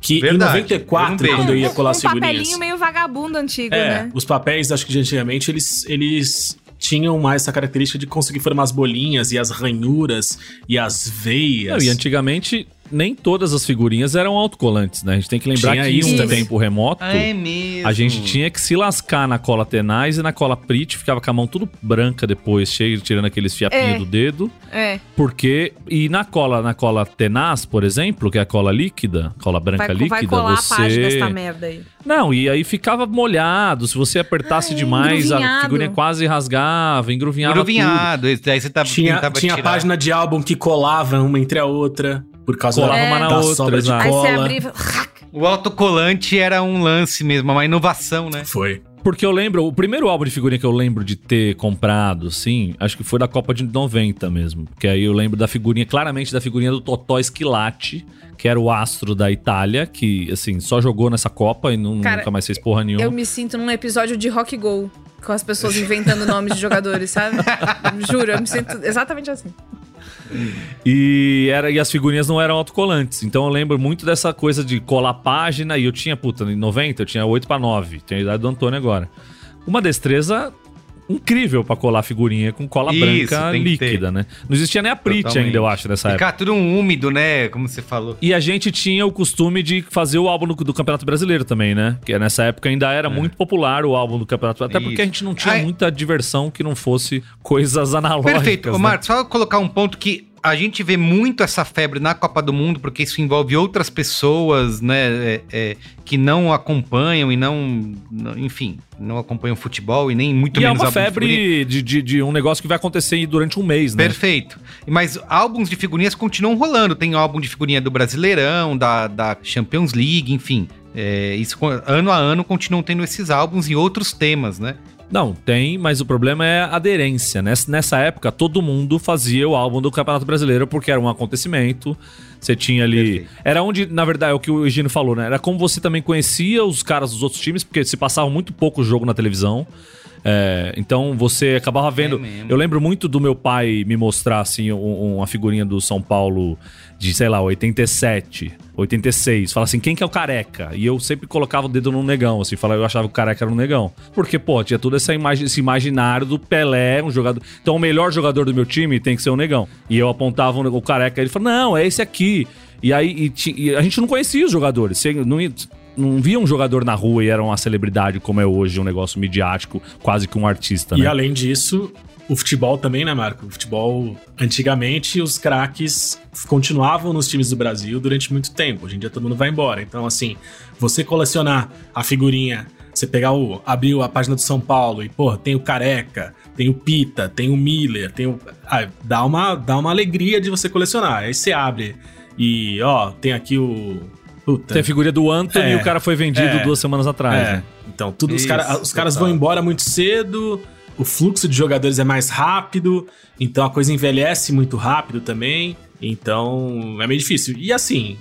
que Verdade. em Eu 94, não vejo. quando eu ia um, colar um as figurinhas. papelinho meio vagabundo antigo, É, né? os papéis, acho que de antigamente, eles, eles tinham mais essa característica de conseguir formar as bolinhas e as ranhuras e as Não, veias. e antigamente nem todas as figurinhas eram autocolantes, né? A gente tem que lembrar Tinha que isso um também. tempo remoto, Ah, é mesmo. a gente tinha que se lascar na cola tenaz e na cola Prit, ficava com a mão tudo branca depois, cheio, tirando aqueles fiapinhos É. do dedo. É. Porque. E na cola, na cola tenaz, por exemplo, que é a cola líquida, cola branca Vai, líquida, vai colar você. a página dessa merda aí. Não, e aí ficava molhado. Se você apertasse Ai, demais, a engruvinhado. figurinha quase rasgava, engruvinhava. tudo. Gruvinhado. esse Daí você tava, Tinha, tentava tinha tirar. página de álbum que colava uma entre a outra. Por causa Colava da, uma na da outra, sobra de exato. Aí você cola. abria e... O autocolante era um lance mesmo, uma inovação, né? Foi. Porque eu lembro, o primeiro álbum de figurinha que eu lembro de ter comprado, sim, acho que foi da Copa de 90 mesmo. Que aí eu lembro da figurinha, claramente da figurinha do Totó Esquilate, que era o astro da Itália, que, assim, só jogou nessa Copa e não- Cara, nunca mais fez porra nenhuma. Eu me sinto num episódio de Rock Go. Com as pessoas inventando nomes de jogadores, sabe? Juro, eu me sinto exatamente assim. E, era, e as figurinhas não eram autocolantes. Então eu lembro muito dessa coisa de colar página. E eu tinha, puta, em 90 eu tinha 8 pra 9. Tenho a idade do Antônio agora. Uma destreza incrível pra colar figurinha com cola Isso, branca líquida, né? Não existia nem a Prit Totalmente. ainda, eu acho, nessa época. Ficar tudo um úmido, né? Como você falou. E a gente tinha o costume de fazer o álbum do, do Campeonato Brasileiro também, né? Que nessa época ainda era muito popular o álbum do Campeonato Até porque Isso. a gente não tinha Ai. muita diversão que não fosse coisas analógicas. Perfeito. Ô, né? Marcos, só colocar um ponto que a gente vê muito essa febre na Copa do Mundo, porque isso envolve outras pessoas, né, é, é, que não acompanham e não, não- enfim, não acompanham futebol e nem muito E é menos uma de figurinha. febre de, de, de um negócio que vai acontecer durante um mês, né? Perfeito. Mas álbuns de figurinhas continuam rolando. Tem álbum de figurinha do Brasileirão, da, da Champions League, enfim. É, isso ano a ano continuam tendo esses álbuns e outros temas, né? Não, tem, mas o problema é a aderência. Nessa, nessa época, todo mundo fazia o álbum do Campeonato Brasileiro porque era um acontecimento. Você tinha ali. Perfeito. Era onde, na verdade, é o que o Egino falou, né? Era como você também conhecia os caras dos outros times, porque se passava muito pouco jogo na televisão. É, então você acabava vendo. mesmo. eu lembro muito do meu pai me mostrar assim um- uma figurinha do São Paulo de, sei lá, 87, 86. Fala assim, quem que é o careca? E eu sempre colocava o dedo no negão, assim, falava, eu achava que o careca era um negão. Porque, pô, tinha todo essa imagi esse imaginário do Pelé, um jogador. Então o melhor jogador do meu time tem que ser o negão. E eu apontava o, careca, ele falou, não, é esse aqui. E aí e e a gente não conhecia os jogadores. Você não, não via um jogador na rua e era uma celebridade como é hoje, um negócio midiático, quase que um artista, E né? além disso, o futebol também, né, Marco? O futebol, antigamente, os craques continuavam nos times do Brasil durante muito tempo. Hoje em dia todo mundo vai embora. Então, assim, você colecionar a figurinha, você pegar o. abriu a página do São Paulo e, pô, tem o Careca, tem o Pita, tem o Miller, tem o. Ah, dá, uma, dá uma alegria de você colecionar. Aí você abre e, ó, tem aqui o. Puta. Tem a figurinha do Anthony É, e o cara foi vendido é, duas semanas atrás, É, né? então, tudo, os, Isso, cara- os caras vão embora muito cedo, o fluxo de jogadores é mais rápido, então a coisa envelhece muito rápido também, então é meio difícil. E assim,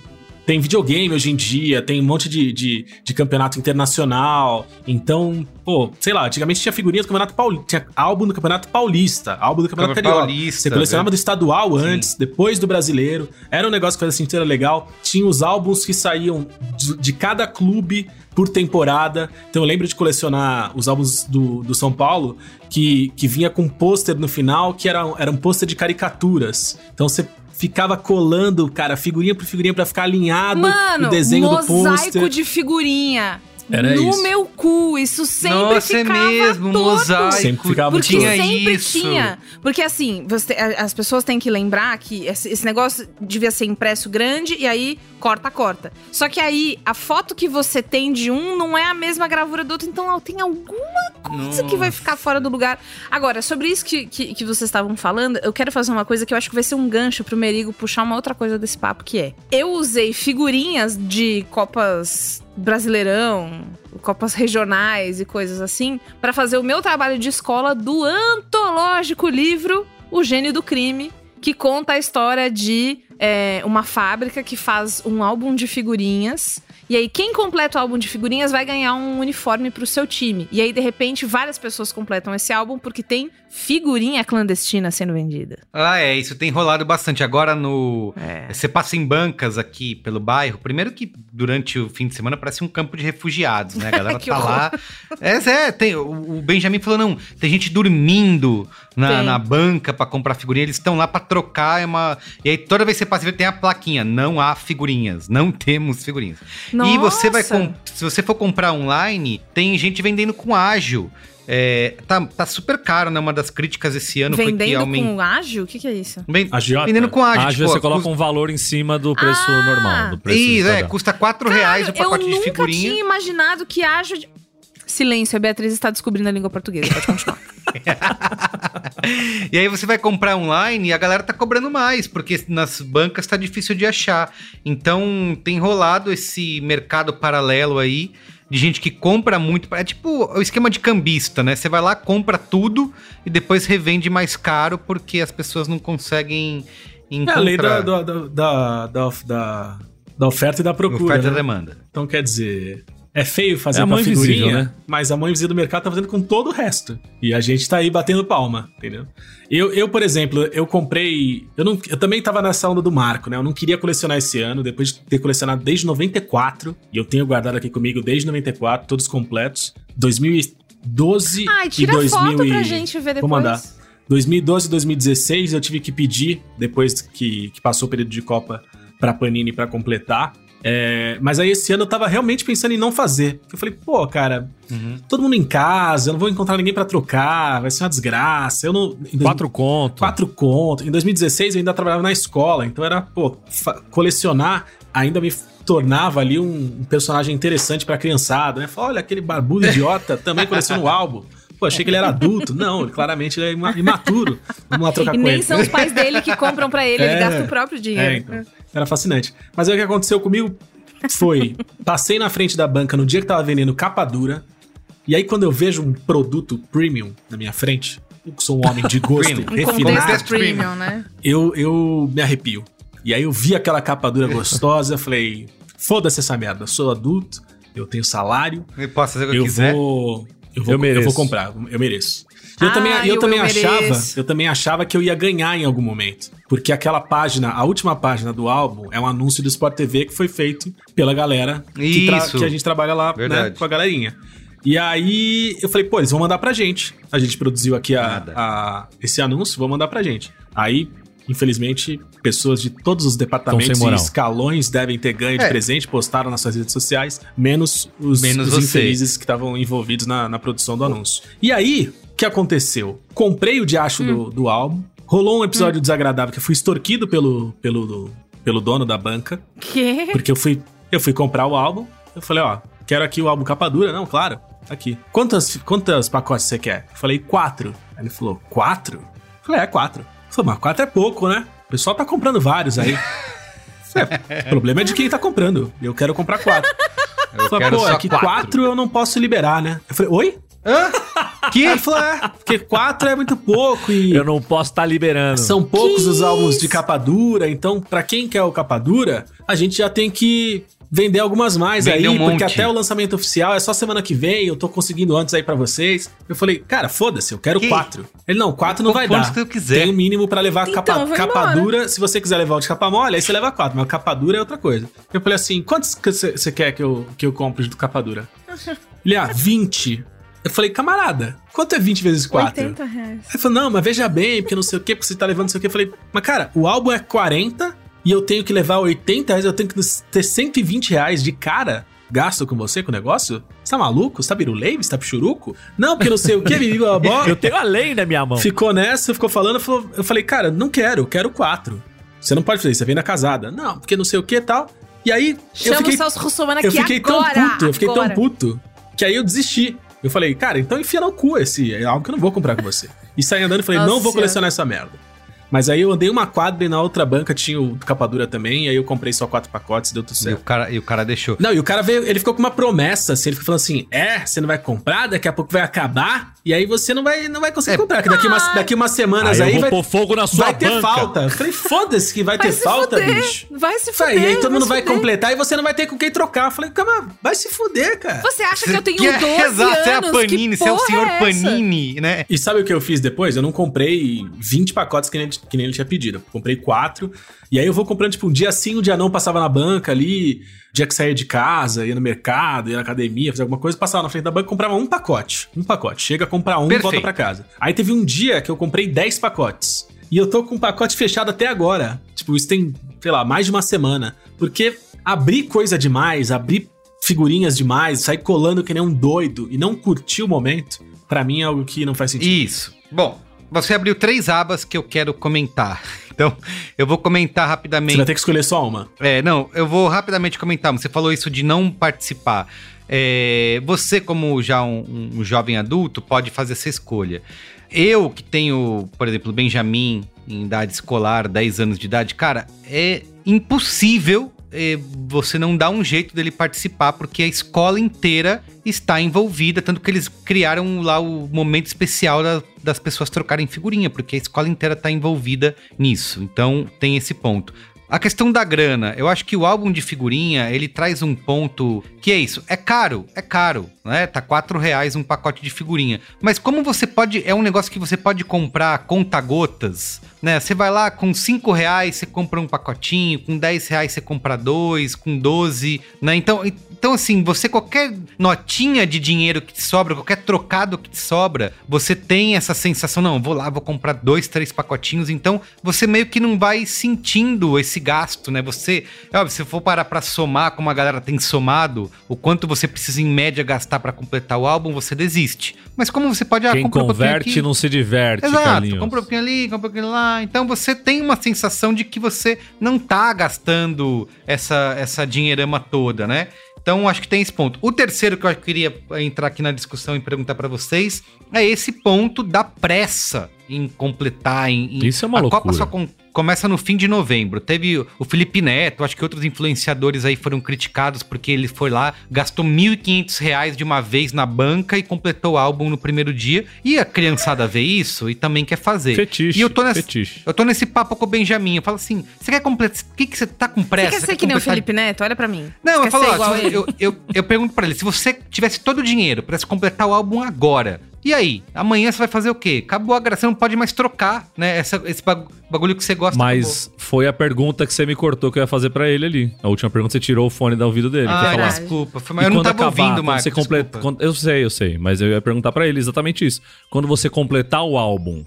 tem videogame hoje em dia, tem um monte de, de, de campeonato internacional, então, pô, sei lá, antigamente tinha figurinhas do Campeonato Paulista, tinha álbum do Campeonato Paulista, álbum do Campeonato Carioca. Paulista, Você colecionava né? do estadual antes, depois do brasileiro. Era um negócio que fazia sentido, era legal. Tinha os álbuns que saíam de, de cada clube por temporada. Então eu lembro de colecionar os álbuns do, do São Paulo que, que vinha com um pôster no final que era, era um pôster de caricaturas. Então você ficava colando, cara, figurinha por figurinha pra ficar alinhado Mano, o desenho do mosaico pôster. de figurinha. Era no isso. meu cu, isso sempre Nossa, é ficava mesmo, torto. mosaico. Sempre ficava Porque tinha sempre isso. tinha. Porque assim, você- as pessoas têm que lembrar que esse, negócio devia ser impresso grande e aí corta, corta. Só que aí a foto que você tem de um não é a mesma gravura do outro, então tem alguma coisa que vai ficar fora do lugar. Agora, sobre isso que, que, que vocês estavam falando, eu quero fazer uma coisa que eu acho que vai ser um gancho pro Merigo puxar uma outra coisa desse papo, que é: eu usei figurinhas de Copas Brasileirão, Copas regionais e coisas assim, pra fazer o meu trabalho de escola do antológico livro O Gênio do Crime, que conta a história de é, uma fábrica que faz um álbum de figurinhas E aí, quem completa o álbum de figurinhas vai ganhar um uniforme pro seu time. E aí, de repente, várias pessoas completam esse álbum porque tem figurinha clandestina sendo vendida. Ah, é, isso tem rolado bastante. Agora no. É. Você passa em bancas aqui pelo bairro. Primeiro que durante o fim de semana parece um campo de refugiados, né? A galera tá horror. lá. É, é, tem, o Benjamin falou: não, tem gente dormindo na, na banca pra comprar figurinha. Eles estão lá pra trocar. É uma... E aí toda vez que você passa, tem a plaquinha: não há figurinhas, não temos figurinhas. E você vai. Nossa! com- Se você for comprar online, tem gente vendendo com ágil. É, tá, tá super caro, né? Uma das críticas esse ano foi que Vendendo aumentou. com ágil? O que, que é isso? Agiota? Vendendo com ágil. Ágil, tipo, você coloca custa- um valor em cima do preço Ah! normal. Do preço Isso, é, custa 4 reais o pacote eu de nunca figurinha. tinha imaginado que ágil... Silêncio, a Beatriz está descobrindo a língua portuguesa. Pode continuar. E aí você vai comprar online e a galera tá cobrando mais, porque nas bancas tá difícil de achar. Então tem rolado esse mercado paralelo aí de gente que compra muito. É tipo o esquema de cambista, né? Você vai lá, compra tudo e depois revende mais caro porque as pessoas não conseguem É encontrar. a lei da, da, da, da, da, da oferta e da procura. oferta e né? demanda. Então quer dizer, é feio fazer É a com a figurinha, né? mas a mão invisível do mercado tá fazendo com todo o resto. E a gente tá aí batendo palma, entendeu? Eu, eu por exemplo, eu comprei. Eu, não, eu também tava nessa onda do Marco, né? Eu não queria colecionar esse ano, depois de ter colecionado desde 94. E eu tenho guardado aqui comigo desde 94, todos completos. 2012 Ai, e tira 2000 foto pra e- gente ver depois. Vou mandar. 2012 e 2016 eu tive que pedir, depois que, que passou o período de Copa pra Panini pra completar. É, mas aí esse ano eu tava realmente pensando em não fazer. Eu falei, pô, cara, todo mundo em casa, eu não vou encontrar ninguém pra trocar, vai ser uma desgraça. Eu não. Quatro conto. Quatro contos. Em 2016 eu ainda trabalhava na escola, então era, pô, colecionar ainda me tornava ali um, um personagem interessante pra criançada, né? Fala, olha, aquele barbudo idiota também coleciona o álbum. Pô, achei que ele era adulto. Não, ele claramente ele é ima- imaturo. Vamos lá trocar E com nem ele. são os pais dele que compram pra ele, ele É. gasta o próprio dinheiro. É, então. Era fascinante. Mas aí o que aconteceu comigo foi: passei na frente da banca no dia que tava vendendo capa dura. E aí, quando eu vejo um produto premium na minha frente, eu que sou um homem de gosto. Um refinado, premium, né? eu, eu me arrepio. E aí eu vi aquela capa dura gostosa, eu falei: foda-se essa merda, eu sou adulto, eu tenho salário, Eu posso fazer o que eu eu quiser. vou. Eu vou, Eu eu mereço. vou comprar, eu mereço. Eu Ah, também, eu eu- também eu achava, mereço. eu também achava que eu ia ganhar em algum momento, porque aquela página, a última página do álbum é um anúncio do Sport TV que foi feito pela galera que, que a gente trabalha lá, né, com a galerinha. E aí eu falei, pô, eles vão mandar pra gente. A gente produziu aqui a, a- esse anúncio, vão mandar pra gente. Aí, infelizmente, pessoas de todos os departamentos e escalões devem ter ganho de É. presente, postaram nas suas redes sociais, menos os, Menos os infelizes que estavam envolvidos na, na produção do anúncio. E aí, que aconteceu? Comprei o diacho do, do álbum, rolou um episódio desagradável que eu fui extorquido pelo, pelo, pelo dono da banca, Que? porque eu fui, eu fui comprar o álbum, eu falei, ó, quero aqui o álbum capa dura, não, claro, aqui. Quantas, quantas pacotes você quer? Eu falei, quatro. Aí ele falou, quatro? Eu falei, é, quatro. Eu falei, mas quatro é pouco, né? O pessoal tá comprando vários aí. É, o problema é de quem tá comprando. Eu quero comprar quatro. Eu falei, quero pô, só é que quatro. eu não posso liberar, né? Eu falei, oi? Que? Ele falou, é, porque quatro é muito pouco e Eu não posso estar liberando. são poucos Que os álbuns isso? de capa dura, então pra quem quer o capa dura, a gente já tem que vender algumas mais Vender aí, um porque até o lançamento oficial é só semana que vem, eu tô conseguindo antes aí pra vocês. Eu falei, cara, foda-se, eu quero Que? quatro. Ele, não, quatro não vai dar. que eu quiser. Tem o mínimo pra levar Então, capa, capa embora. dura. Se você quiser levar o de capa mole, aí você leva quatro, mas capa dura é outra coisa. Eu falei assim, quantos que você você quer que eu, que eu compre de capa dura? Ele, ah, 20. Eu falei, camarada, quanto é 20 vezes 4? 80 reais. Aí ele falou, não, mas veja bem, porque não sei o que, porque você tá levando não sei o que. Eu falei, mas cara, o álbum é 40 e eu tenho que levar 80 reais, eu tenho que ter 120 reais de cara gasto com você, com o negócio? Você tá maluco? Você tá biruleibe? Você tá pichuruco? Não, porque não sei o que, bibi, blá. Eu tenho a lei na minha mão. Ficou nessa, ficou falando, falou- eu falei, cara, não quero, eu quero quatro. Você não pode fazer isso, você vem na casada. Não, porque não sei o que e tal. E aí, eu Chama fiquei o Celso Russomano aqui eu fiquei agora. tão puto, eu fiquei agora. tão puto, que aí eu desisti. Eu falei, cara, então enfia no cu esse, é algo que eu não vou comprar com você. E saí andando e falei, Nossa não vou colecionar essa merda. Mas aí eu andei uma quadra e na outra banca tinha o capa dura também, e aí eu comprei só quatro pacotes e deu tudo E o, certo. cara, e o cara deixou. Não, e o cara veio, ele ficou com uma promessa, assim, ele ficou falando assim: é, você não vai comprar, daqui a pouco vai acabar, e aí você não vai, não vai conseguir É. comprar, que daqui, umas, daqui umas semanas Aí aí, vai, pôr fogo na sua vai ter banca. falta. Eu falei, foda-se que vai, Vai ter falta, fuder, bicho. Vai se fuder. e aí todo mundo vai fuder. completar e você não vai ter com quem trocar. Eu falei, calma, vai se fuder, cara. Você acha que eu tenho Que é- 12 Exato, você é a anos? Panini, você é o senhor essa? Panini, né? E sabe o que eu fiz depois? Eu não comprei 20 pacotes que nem, que nem ele tinha pedido. Comprei quatro. E aí eu vou comprando, tipo, um dia sim, um dia não, passava na banca ali. Dia que saía de casa, ia no mercado, ia na academia, fazia alguma coisa, passava na frente da banca, comprava um pacote. Um pacote. Chega a comprar um e volta pra casa. Aí teve um dia que eu comprei 10 pacotes. E eu tô com o pacote fechado até agora. Tipo, isso tem, sei lá, mais de uma semana. Porque abrir coisa demais, abrir figurinhas demais, sair colando que nem um doido e não curtir o momento, pra mim é algo que não faz sentido. Isso. Bom, você abriu três abas que eu quero comentar. Então, eu vou comentar Você rapidamente. vai ter que escolher só uma. É, não, eu vou rapidamente comentar. Você falou isso de não participar. É, você, como já um, um jovem adulto, pode fazer essa escolha. Eu, que tenho, por exemplo, Benjamin em idade escolar, 10 anos de idade, cara, é impossível você não dar um jeito dele participar, porque a escola inteira está envolvida, tanto que eles criaram lá o momento especial da- das pessoas trocarem figurinha, porque a escola inteira está envolvida nisso. Então tem esse ponto. A questão da grana, eu acho que o álbum de figurinha, ele traz um ponto que é isso, é caro, é caro, né? Tá quatro reais um pacote de figurinha. Mas como você pode, é um negócio que você pode comprar conta gotas, né? Você vai lá com cinco reais, você compra um pacotinho, com 10 reais você compra dois, com 12, né? Então, então assim, você qualquer notinha de dinheiro que te sobra, qualquer trocado que te sobra, você tem essa sensação, não, vou lá, vou comprar dois, três pacotinhos, então você meio que não vai sentindo esse gasto, né? Você, é óbvio, se for parar pra somar, como a galera tem somado, o quanto você precisa em média gastar pra completar o álbum, você desiste. Mas como você pode, ah, Quem um converte aqui, não se diverte, Exato, Carlinhos. compra um pouquinho ali, compra um pouquinho lá. Então você tem uma sensação de que você não tá gastando essa, essa dinheirama toda, né? Então acho que tem esse ponto. O terceiro que eu queria entrar aqui na discussão e perguntar pra vocês é esse ponto da pressa em completar. Em, em- Isso é uma a Copa loucura. só com- começa no fim de novembro. Teve o Felipe Neto, acho que outros influenciadores aí foram criticados porque ele foi lá, gastou 1.500 reais de uma vez na banca e completou o álbum no primeiro dia. E a criançada vê isso e também quer fazer. Fetiche, E eu tô nessa, fetiche. eu tô nesse papo com o Benjamin. Eu falo assim: você quer completar. O que, que você tá com pressa? Você quer ser que nem o Felipe Neto? Olha pra mim. Não, Você eu falo, ó, eu, eu, eu pergunto pra ele: se você tivesse todo o dinheiro, pudesse completar o álbum agora, e aí? Amanhã você vai fazer o quê? Acabou a graça, você não pode mais trocar, né? Essa, esse bagu- bagulho que você gosta. Mas foi a pergunta que você me cortou que eu ia fazer pra ele ali. A última pergunta você tirou o fone do ouvido dele. acabou. Ah, falar? desculpa. Foi, E mas eu não tava acabar, ouvindo, Marcos. você completa, quando- eu sei, eu sei, mas eu ia perguntar pra ele exatamente isso. Quando você completar o álbum,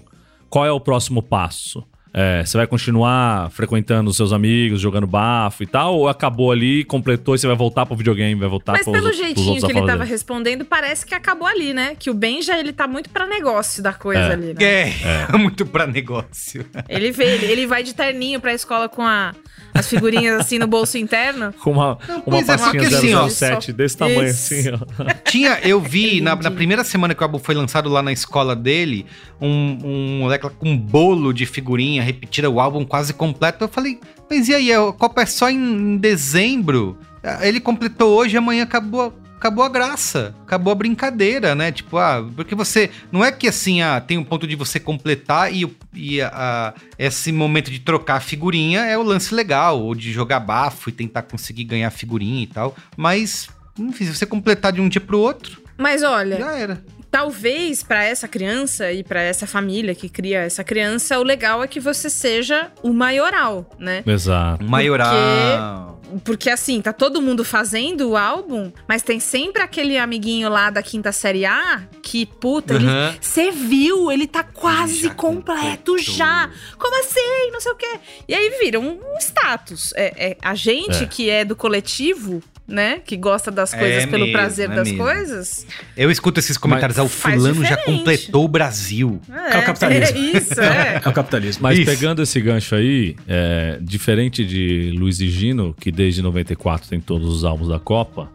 qual é o próximo passo? É, você vai continuar frequentando os seus amigos, jogando bafo e tal? Ou acabou ali, completou e você vai voltar pro videogame, vai voltar Mas pros pelo outros- jeitinho que ele tava respondendo, parece que acabou ali, né? Que o Benja, ele tá muito pra negócio da coisa É. ali, né? É, muito pra negócio. Ele, vê, ele, ele vai de terninho pra escola com a, as figurinhas assim no bolso interno. Com uma, uma pois é, pastinha porque assim, ó, 007 desse tamanho Isso. assim, ó. Tinha, eu vi na, na primeira semana que o álbum foi lançado lá na escola dele, um, um moleque com um bolo de figurinha, repetida o álbum quase completo. Eu falei, mas e aí? A Copa é só em dezembro? Ah, Ele completou hoje, amanhã acabou. Acabou a graça, acabou a brincadeira, né? Tipo, ah, porque você. Não é que assim, ah, tem um ponto de você completar e, e a- a- esse momento de trocar a figurinha é o lance legal, ou de jogar bafo e tentar conseguir ganhar a figurinha e tal. Mas, enfim, se você completar de um dia pro outro, Mas olha, já era. Talvez pra essa criança e pra essa família que cria essa criança, o legal é que você seja o maioral, né? Exato. Maioral. Porque assim, tá todo mundo fazendo o álbum, mas tem sempre aquele amiguinho lá da quinta série A que, puta. Você viu? Ele tá quase Já completo completou. já. Como assim? Não sei o quê. E aí vira um, um status. É, é a gente É. que é do coletivo, né? Que gosta das É coisas pelo mesmo, prazer é das mesmo. coisas. Eu escuto esses comentários, ah, o fulano já completou o Brasil. É, o capitalismo. É isso, é. É o capitalismo. Mas Isso. pegando esse gancho aí, é, diferente de Luiz e Gino, que desde 94 tem todos os álbuns da Copa,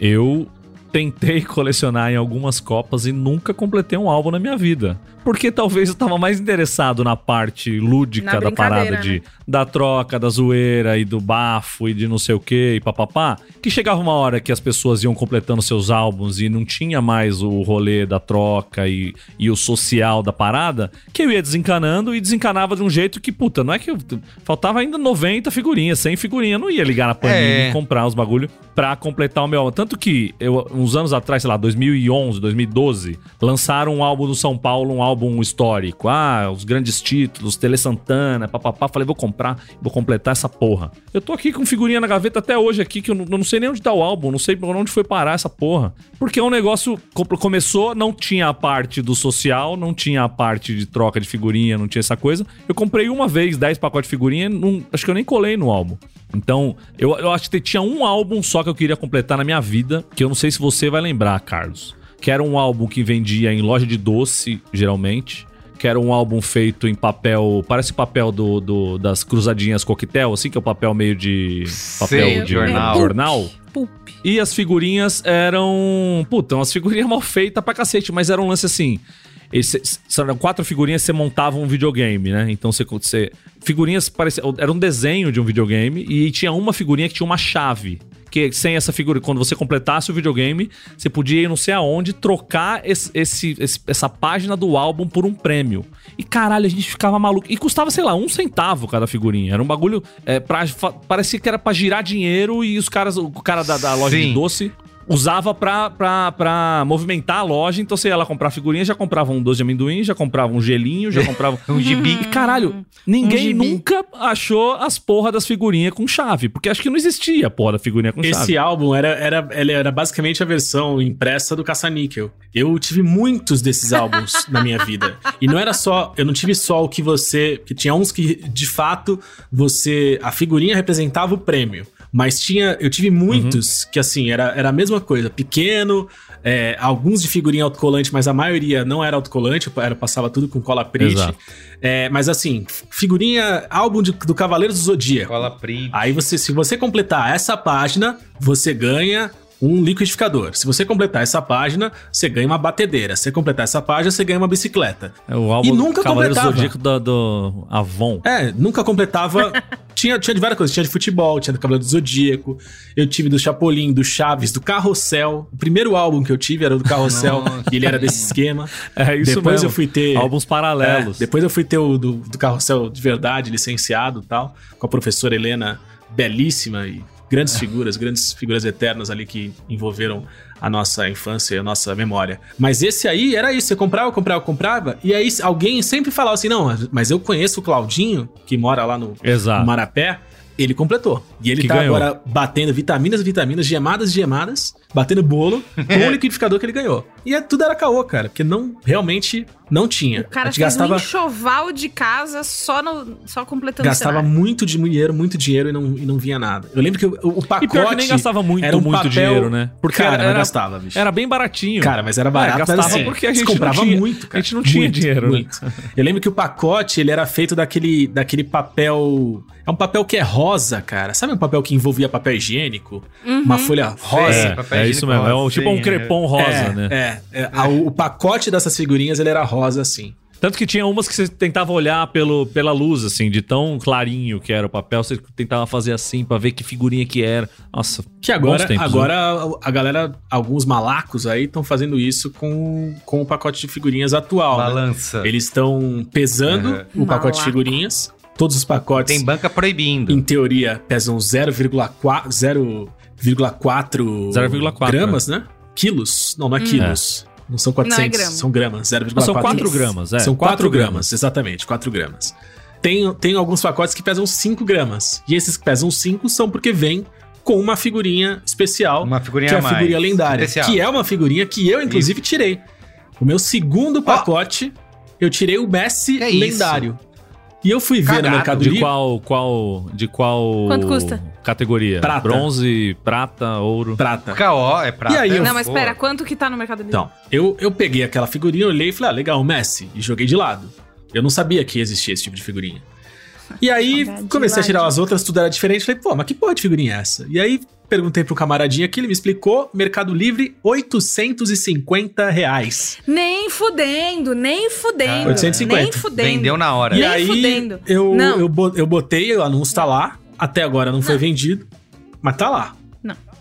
eu tentei colecionar em algumas Copas e nunca completei um álbum na minha vida. Porque talvez eu tava mais interessado na parte lúdica Na da parada de da troca, da zoeira e do bafo e de não sei o que e papapá, que chegava uma hora que as pessoas iam completando seus álbuns e não tinha mais o rolê da troca e, e o social da parada, que eu ia desencanando e desencanava de um jeito que, puta, não é que eu, faltava ainda 90 figurinhas, 100 figurinhas, eu não ia ligar na Panini É. e comprar os bagulho pra completar o meu álbum. Tanto que eu, uns anos atrás, sei lá, 2011, 2012, lançaram um álbum do São Paulo, um álbum histórico. Ah, os grandes títulos, Tele Santana, papapá. Falei, vou comprar, vou completar essa porra. Eu tô aqui com figurinha na gaveta até hoje aqui, que eu não, não sei nem onde tá o álbum, não sei onde foi parar essa porra. Porque é um negócio, co- começou, não tinha a parte do social, não tinha a parte de troca de figurinha, não tinha essa coisa. Eu comprei uma vez 10 pacotes de figurinha, não- acho que eu nem colei no álbum. Então, eu, eu acho que tinha um álbum só que eu queria completar na minha vida, que eu não sei se você vai lembrar, Carlos. Que era um álbum que vendia em loja de doce, geralmente. Que era um álbum feito em papel. Parece o papel do, do- das cruzadinhas coquetel, assim, que é o papel meio de. Papel Sei, de jornal. jornal. Pulp. E as figurinhas eram. Puta, umas figurinhas mal feitas pra cacete, mas era um lance assim. Eram quatro figurinhas, você montava um videogame, né? Então você. você figurinhas pareciam. Era um desenho de um videogame e tinha uma figurinha que tinha uma chave. Que sem essa figura, quando você completasse o videogame, você podia ir não sei aonde trocar esse, esse- esse- essa página do álbum por um prêmio. E caralho, a gente ficava maluco. E custava, sei lá, um centavo cada figurinha. Era um bagulho. É, pra, parecia que era pra girar dinheiro e os caras, o cara da, da loja de Sim. doce usava pra, pra, pra movimentar a loja. Então você ia lá comprar figurinha, já comprava um doce de amendoim, já comprava um gelinho, já comprava Um gibi. E caralho, ninguém gibi. nunca achou as porra das figurinhas com chave. Porque acho que não existia a porra da figurinha com Esse chave. álbum era, era, ele era basicamente a versão impressa do Caça-Níquel. Eu tive muitos desses álbuns na minha vida. E não era só. Eu não tive só o que você. Que tinha uns que, de fato, você. A figurinha representava o prêmio. Mas tinha. Eu tive muitos que, assim, era, era a mesma coisa. Pequeno, é, alguns de figurinha autocolante, mas a maioria não era autocolante, era, passava tudo com cola print. É, mas assim, figurinha, álbum de- do Cavaleiro do Zodíaco. Cola print. Aí você, se você completar essa página, você ganha um liquidificador. Se você completar essa página, você ganha uma batedeira. Se você completar essa página, você ganha uma bicicleta. É o álbum E nunca Cavaleiro completava. Zodíaco do, do Avon. É, nunca completava. tinha, tinha de várias coisas. Tinha de futebol, tinha do Cavaleiro do Zodíaco. Eu tive do Chapolin, do Chaves, do Carrossel. O primeiro álbum que eu tive era do Carrossel. E ele era desse esquema. É isso Depois mesmo. eu fui ter. Álbuns paralelos. É, depois eu fui ter o do, do carrossel de verdade, licenciado e tal, com a professora Helena, belíssima e grandes figuras, grandes figuras eternas ali que envolveram a nossa infância e a nossa memória. Mas esse aí era isso, você comprava, comprava, comprava, e aí alguém sempre falava assim, não, mas eu conheço o Claudinho, que mora lá no, no Marapé, ele completou. E ele Que tá ganhou. agora batendo vitaminas, vitaminas, gemadas, gemadas, batendo bolo com o liquidificador que ele ganhou. E é, tudo era caô, cara, porque não, realmente não tinha. O cara a gente fez gastava, um enxoval de casa só, no, só completando gastava muito dinheiro, muito dinheiro e não, e não vinha nada. Eu lembro que o, o E pacote... pior que nem gastava muito, era um muito papel- dinheiro, né? Porque Cara, era- gastava, bicho. Era bem baratinho. Cara, mas era barato, É, mas gastava assim, porque a gente comprava tinha- muito, cara. a gente não tinha Muito, dinheiro, né? Muito. Eu lembro que o pacote, ele era feito daquele, daquele papel... É um papel que é rosa, cara. Sabe um papel que envolvia papel higiênico? Uma folha rosa. Sim, É, papel é isso mesmo. É um, tipo um crepom rosa, é, né? É, é. A- o, o pacote dessas figurinhas, ele era rosa, assim. Tanto que tinha umas que você tentava olhar pelo, pela luz, assim, de tão clarinho que era o papel, você tentava fazer assim pra ver que figurinha que era. Nossa, Que agora, tempos, né? agora a galera, alguns malacos aí estão fazendo isso com, com o pacote de figurinhhinhas atual. né? Balança. Eles estão pesando Uhum. o pacote de figurinhas. Todos os pacotes, Tem banca proibindo. em teoria, pesam 0,4 0,4 0,4, gramas, né? Quilos. Não, não é quilos. Não são 400, grama. são gramas. 0,4 Mas são 4 gramas, é. São 4 Quatro gramas, exatamente, 4 gramas. Tem, tem alguns pacotes que pesam 5 gramas. E esses que pesam 5 são porque vem com uma figurinha especial, Uma figurinha que é a figurinha lendária. Especial. Que é uma figurinha que eu, inclusive, tirei. O meu segundo pacote, eu tirei o Messi é isso? E eu fui ver no Cagado. Mercado De Livre. qual, qual, de qual Quanto custa? categoria? Prata. Bronze, prata, ouro. Prata. KO é prata. E aí, eu- Não, mas Pô. espera, quanto que tá no Mercado Livre? Então, eu, eu peguei aquela figurinha, olhei e falei, ah, legal, Messi. E joguei de lado. Eu não sabia que existia esse tipo de figurinha. E aí, Saudade, comecei a tirar as outras, tudo era diferente. Falei, pô, mas que porra de figurinha é essa? E aí, perguntei pro camaradinha aqui, ele me explicou. Mercado Livre, 850 reais. Nem fudendo, nem fudendo. 850. Nem fudendo. Vendeu na hora. E Nem aí, fudendo. eu, Não. eu, bo- eu botei, o anúncio tá lá. Até agora não foi vendido, mas tá lá.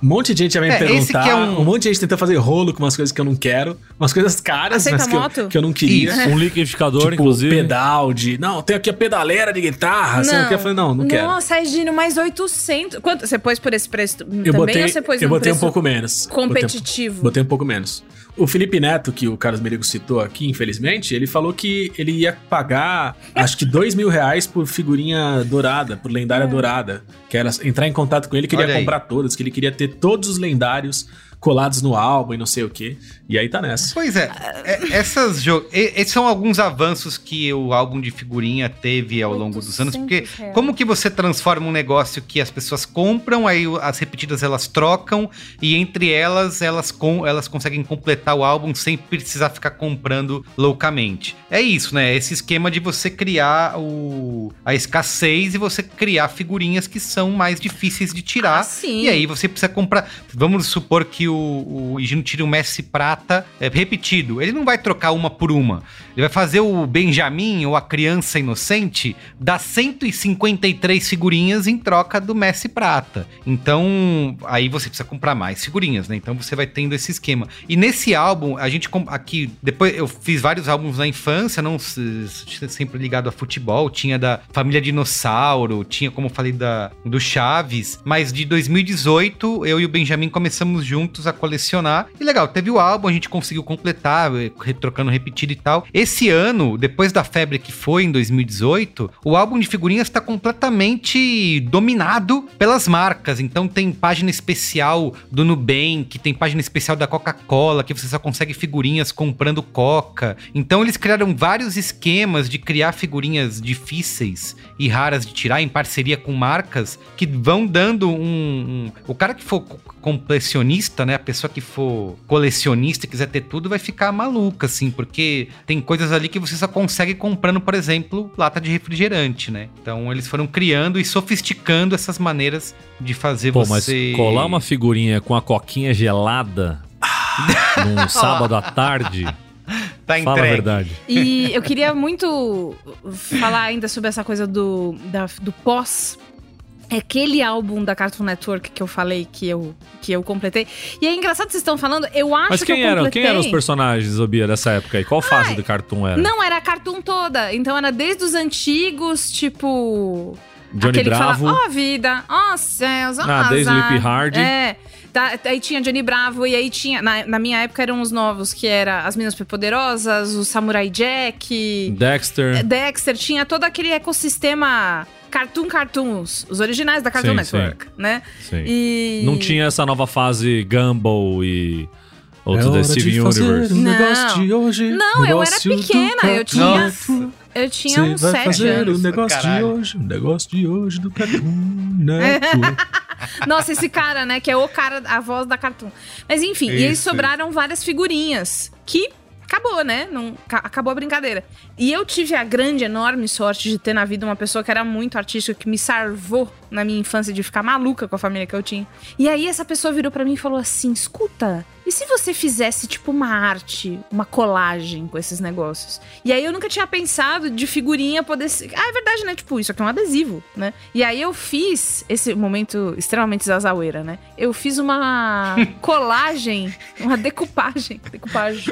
Não. Um monte de gente já vem É, me esse perguntar. que é um- um... monte de gente tentando fazer rolo com umas coisas que eu não quero. Umas coisas caras, Aceita mas que eu, que eu não queria. Isso. Um liquidificador, Tipo, inclusive. pedal de. Não, tem aqui a pedaleira de guitarra. Você não quer? Eu falei, não, não quero. Nossa, Regino, mais 800. Quanto? Você pôs por esse preço Eu também botei, ou você pôs eu um botei um pouco menos. competitivo? Botei, botei um pouco menos. O Felipe Neto, que o Carlos Merigo citou aqui, infelizmente, ele falou que ele ia pagar, acho que dois mil reais por figurinha dourada, por lendária dourada. Que era entrar em contato com ele, queria comprar todas, que ele queria ter todos os lendários colados no álbum e não sei o quê. E aí tá nessa. Pois é, é, essas jo- esses são alguns avanços que o álbum de figurinha teve ao longo dos anos, porque 800 reais. como que você transforma um negócio que as pessoas compram, aí as repetidas elas trocam e entre elas elas com elas conseguem completar o álbum sem precisar ficar comprando loucamente. É isso, né? Esse esquema de você criar o a escassez e você criar figurinhas que são mais difíceis de tirar. Ah, sim. E aí você precisa comprar. Vamos supor que o, o Higino tire um Messi prata é, repetido. Ele não vai trocar uma por uma. Ele vai fazer o Benjamin ou a criança inocente dar 153 figurinhas em troca do Messi prata. Então, aí você precisa comprar mais figurinhas, né? Então você vai tendo esse esquema. E nesse álbum, a gente aqui, depois eu fiz vários álbuns na infância, não se- sempre ligado a futebol, tinha da Família Dinossauro, tinha como eu falei da do Chaves, mas de 2018 eu e o Benjamin começamos juntos a colecionar. E legal, teve o álbum, a gente conseguiu completar, eh, trocando repetido e tal. Esse ano, depois da febre que foi em 2018, o álbum de figurinhas está completamente dominado pelas marcas. Então tem página especial do Nubank, tem página especial da Coca-Cola, que você só consegue figurinhas comprando Coca. Então eles criaram vários esquemas de criar figurinhas difíceis e raras de tirar em parceria com marcas que vão dando um. um- o cara que for co- completionista, né? A pessoa que for colecionista e quiser ter tudo, vai ficar maluca, assim, porque tem coisas ali que você só consegue comprando, por exemplo, lata de refrigerante, né? Então eles foram criando e sofisticando essas maneiras de fazer Pô, mas você. colar uma figurinha com a coquinha gelada num sábado à tarde, Tá fala a entregue. verdade. E eu queria muito falar ainda sobre essa coisa do, da- do pós. É aquele álbum da Cartoon Network que eu falei que eu, que eu completei. E é engraçado que vocês estão falando, eu acho Mas que quem eu eram, completei... quem eram os personagens, Obia, dessa época aí? Qual fase do Cartoon era? Não, era a Cartoon toda. Então era desde os antigos, tipo... Johnny aquele Bravo. que ó vida, ó céus, ó Ah, desde. Sleepy Hard. É. Tá, aí tinha Johnny Bravo, e aí tinha... Na, na minha época eram os novos, que era As Meninas Superpoderosas, o Samurai Jack... Dexter. Dexter tinha todo aquele ecossistema Cartoon Cartoons, os originais da Cartoon Sim, Network, né? Sim. E Não tinha essa nova fase Gumball e outros É da Steven de Universe. um Não. negócio de hoje. Não, eu era pequena, eu tinha- Network. eu tinha uns vai sete fazer anos. o negócio de Caralho. hoje, o negócio de hoje do Cartoon Network. Nossa, esse cara, né? Que é o cara, a voz da Cartoon. Mas enfim, e aí Isso, sobraram várias figurinhas que acabou, né? Não, ca- acabou a brincadeira. E eu tive a grande, enorme sorte de ter na vida uma pessoa que era muito artística, que me salvou na minha infância de ficar maluca com a família que eu tinha. E aí essa pessoa virou pra mim e falou assim: escuta. E se você fizesse, tipo, uma arte, uma colagem com esses negócios? E aí eu nunca tinha pensado de figurinha poder ser. Ah, é verdade, né? Tipo, isso aqui é um adesivo, né? E aí eu fiz esse momento extremamente zazaueira, né? Eu fiz uma colagem, uma decupagem, decupagem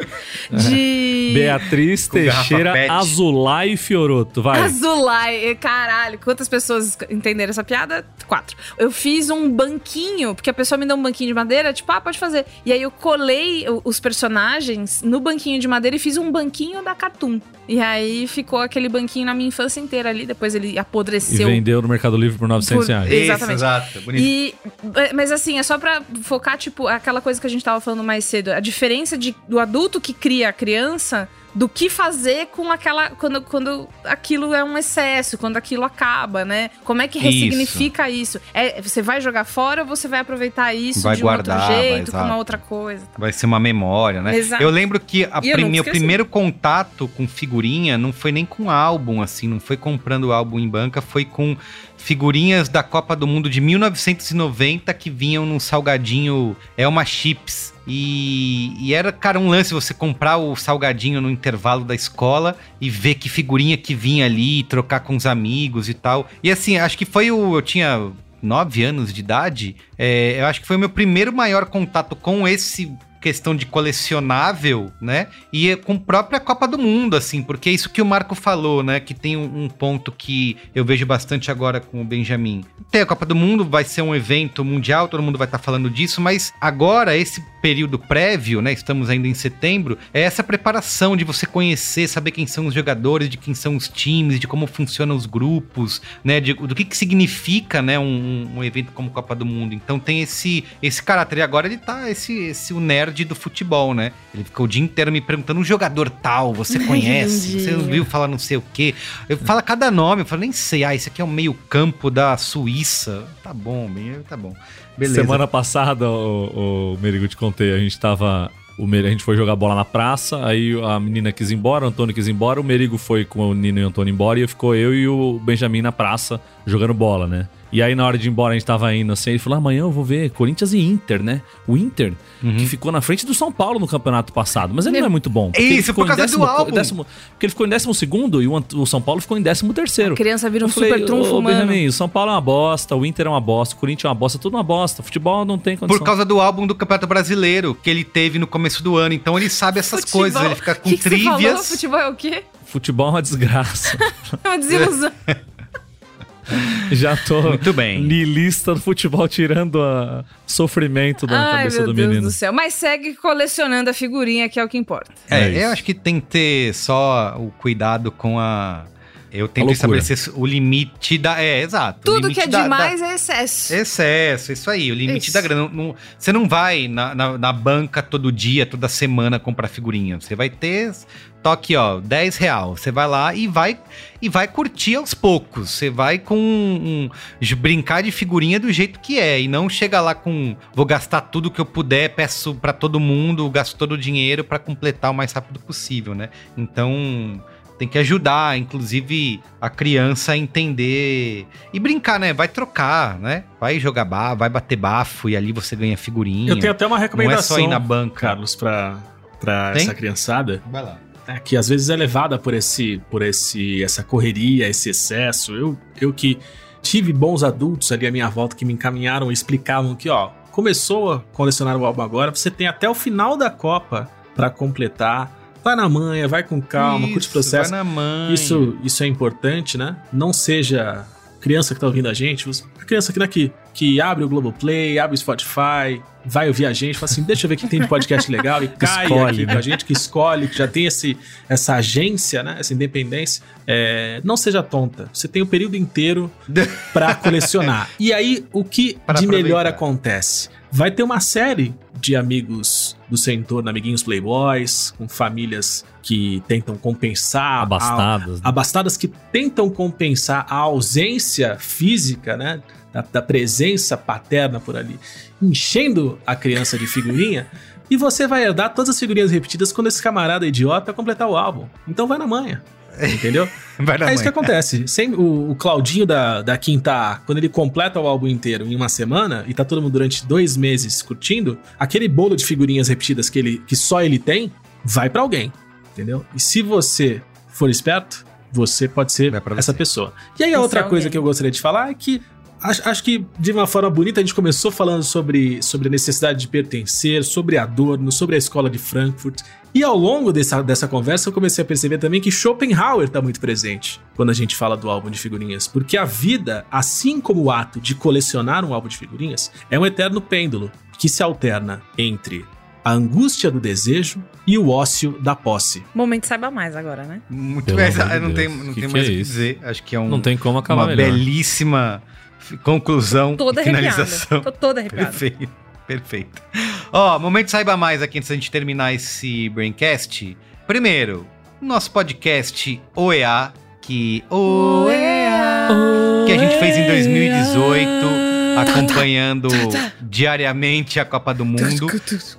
de. Beatriz Teixeira. Azulay Fioroto. Vai. Azulay, caralho, quantas pessoas entenderam essa piada? Quatro. Eu fiz um banquinho, porque a pessoa me deu um banquinho de madeira, tipo, ah, pode fazer. E aí eu colei os personagens no banquinho de madeira e fiz um banquinho da Cartoon. E aí ficou aquele banquinho na minha infância inteira ali, depois ele E apodreceu. vendeu no Mercado Livre por 900 Por- reais. Isso, Exatamente. exato. Bonito. E, é, mas assim, é só pra focar, tipo, aquela coisa que a gente tava falando mais cedo. A diferença de, do adulto que cria a criança do que fazer com aquela. Quando, quando aquilo é um excesso, quando aquilo acaba, né? Como é que Isso. ressignifica isso? É, você vai jogar fora ou você vai aproveitar isso Vai de um guardar, outro vai, jeito, com exato. uma outra coisa? Vai ser uma memória, né? Exato. Eu lembro que prim- meu primeiro contato com figurinha não foi nem com álbum, assim, não foi comprando álbum em banca, foi com figurinhas da Copa do Mundo de 1990 que vinham num salgadinho Elma Chips. E, e era, cara, um lance você comprar o salgadinho no intervalo da escola e ver que figurinha que vinha ali, trocar com os amigos e tal. E assim, acho que foi o. Eu tinha nove anos de idade. é, eu acho que foi o meu primeiro maior contato com esse questão de colecionável, né? E com a própria Copa do Mundo, assim, porque é isso que o Marco falou, né? Que tem um, um ponto que eu vejo bastante agora com o Benjamin. Tem a Copa do Mundo, vai ser um evento mundial, todo mundo vai estar falando disso, mas agora, esse período prévio, né? Estamos ainda em setembro, é essa preparação de você conhecer, saber quem são os jogadores, de quem são os times, de como funcionam os grupos, né? de- do que, que significa, né? Um, um- um evento como Copa do Mundo. Então tem esse, esse caráter. E agora ele tá, esse, esse o nerd do futebol, né? Ele ficou o dia inteiro me perguntando, um jogador tal, você conhece? Você ouviu falar não sei o quê? Eu falo cada nome, eu falo, nem sei, ah, esse aqui é o meio campo da Suíça. Tá bom, bem, tá bom. Beleza. Semana passada, o, o Merigo, te contei, a gente tava. O Merigo, a gente foi jogar bola na praça, aí a menina quis ir embora, o Antônio quis ir embora, o Merigo foi com o Nino e o Antônio embora e ficou eu e o Benjamin na praça jogando bola, né? E aí na hora de ir embora a gente tava indo assim, ele falou: amanhã eu vou ver Corinthians e Inter, né? O Inter, que ficou na frente do São Paulo no campeonato passado, mas ele não é muito bom. Isso, por causa do álbum. décimo- porque ele ficou em décimo segundo e o, o São Paulo ficou em décimo terceiro. A criança vira um falei, super trunfo, "Ô, mano. Benjamin, o São Paulo é uma bosta, o Inter é uma bosta, o Corinthians é uma bosta, tudo uma bosta. Futebol não tem condição. Por causa do álbum do Campeonato Brasileiro que ele teve no começo do ano. Então ele sabe essas Futebol. coisas, ele fica com que que você falou? trivias. Futebol é o quê? Futebol é uma desgraça. É uma desilusão. Já tô Muito bem. niilista do futebol, tirando a sofrimento da Ai, cabeça meu do Deus menino. do céu. Mas segue colecionando a figurinha, que é o que importa. É, É eu acho que tem que ter só o cuidado com a. Eu tento loucura. estabelecer o limite da. É, exato. Tudo que é da- demais da- é excesso. Excesso, isso aí, o limite Isso. da grana. Não- não- você não vai na, na, na banca todo dia, toda semana comprar figurinha. Você vai ter. Toque, ó, 10 real. Você vai lá e vai e vai curtir aos poucos. Você vai com um, brincar de figurinha do jeito que é. E não chega lá com vou gastar tudo que eu puder, peço pra todo mundo, gasto todo o dinheiro pra completar o mais rápido possível, né? Então tem que ajudar, inclusive, a criança a entender e brincar, né? Vai trocar, né? Vai jogar bafo, vai bater bafo e ali você ganha figurinha. Eu tenho até uma Não é recomendação, só ir na banca. Carlos, pra, pra Tem? essa criançada. Vai lá. né, que às vezes é levada por esse por esse essa correria, esse excesso. Eu eu que tive bons adultos ali à minha volta que me encaminharam e explicavam que, ó, começou a colecionar o álbum agora, você tem até o final da Copa pra completar. Vai na manha, vai com calma, curte o processo. Vai na mãe. Isso, isso é importante, né? Não seja criança que tá ouvindo a gente, criança que, né, que, que abre o Globoplay, abre o Spotify, vai ouvir a gente, fala assim, deixa eu ver o que tem de podcast legal e cai Escolhe, aqui né? com a gente, que escolhe, que já tem esse, essa agência, né, essa independência. É, não seja tonta, você tem o período inteiro pra colecionar. E aí, o que Pra de melhor aproveitar. acontece? Vai ter uma série de amigos do seu entorno, amiguinhos playboys, com famílias que tentam compensar a- Abastadas. né? abastadas que tentam compensar a ausência física, né? Da, da presença paterna por ali, enchendo a criança de figurinha. E você vai herdar todas as figurinhas repetidas quando esse camarada idiota completar o álbum. Então vai na manha. Entendeu? É isso que acontece. Sem, o, o Claudinho da, da quinta A, quando ele completa o álbum inteiro em uma semana e tá todo mundo durante dois meses curtindo, aquele bolo de figurinhas repetidas que, ele, que só ele tem, vai pra alguém. Entendeu? E se você for esperto, você pode ser essa pessoa. E aí a outra coisa que eu gostaria de falar é que Acho, acho que de uma forma bonita a gente começou falando sobre, sobre a necessidade de pertencer, sobre Adorno, sobre a escola de Frankfurt. E ao longo dessa, dessa conversa eu comecei a perceber também que Schopenhauer está muito presente quando a gente fala do álbum de figurinhas. Porque a vida, assim como o ato de colecionar um álbum de figurinhas, é um eterno pêndulo que se alterna entre a angústia do desejo e o ócio da posse. Momento saiba mais agora, né? Muito Pelo bem, não tem, não Que tem que mais é o que isso? dizer. Acho que é um, Não tem como acabar uma melhor. belíssima conclusão Toda finalização. Tô toda arrepiada. Perfeito, perfeito. Ó, momento saiba mais aqui antes da gente terminar esse Braincast. Primeiro, nosso podcast OEA, que OEA, que a gente fez em 2018, acompanhando diariamente a Copa do Mundo.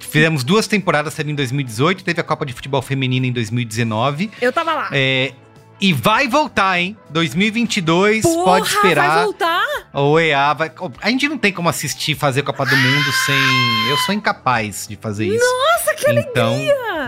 Fizemos duas temporadas, teve em 2018, teve a Copa de Futebol Feminino em 2019. Eu tava lá. É, e vai voltar, hein? 2022, Porra, pode vai esperar. voltar? O EA vai. A gente não tem como assistir fazer Copa do Mundo sem. Eu sou incapaz de fazer isso. Nossa, que Então,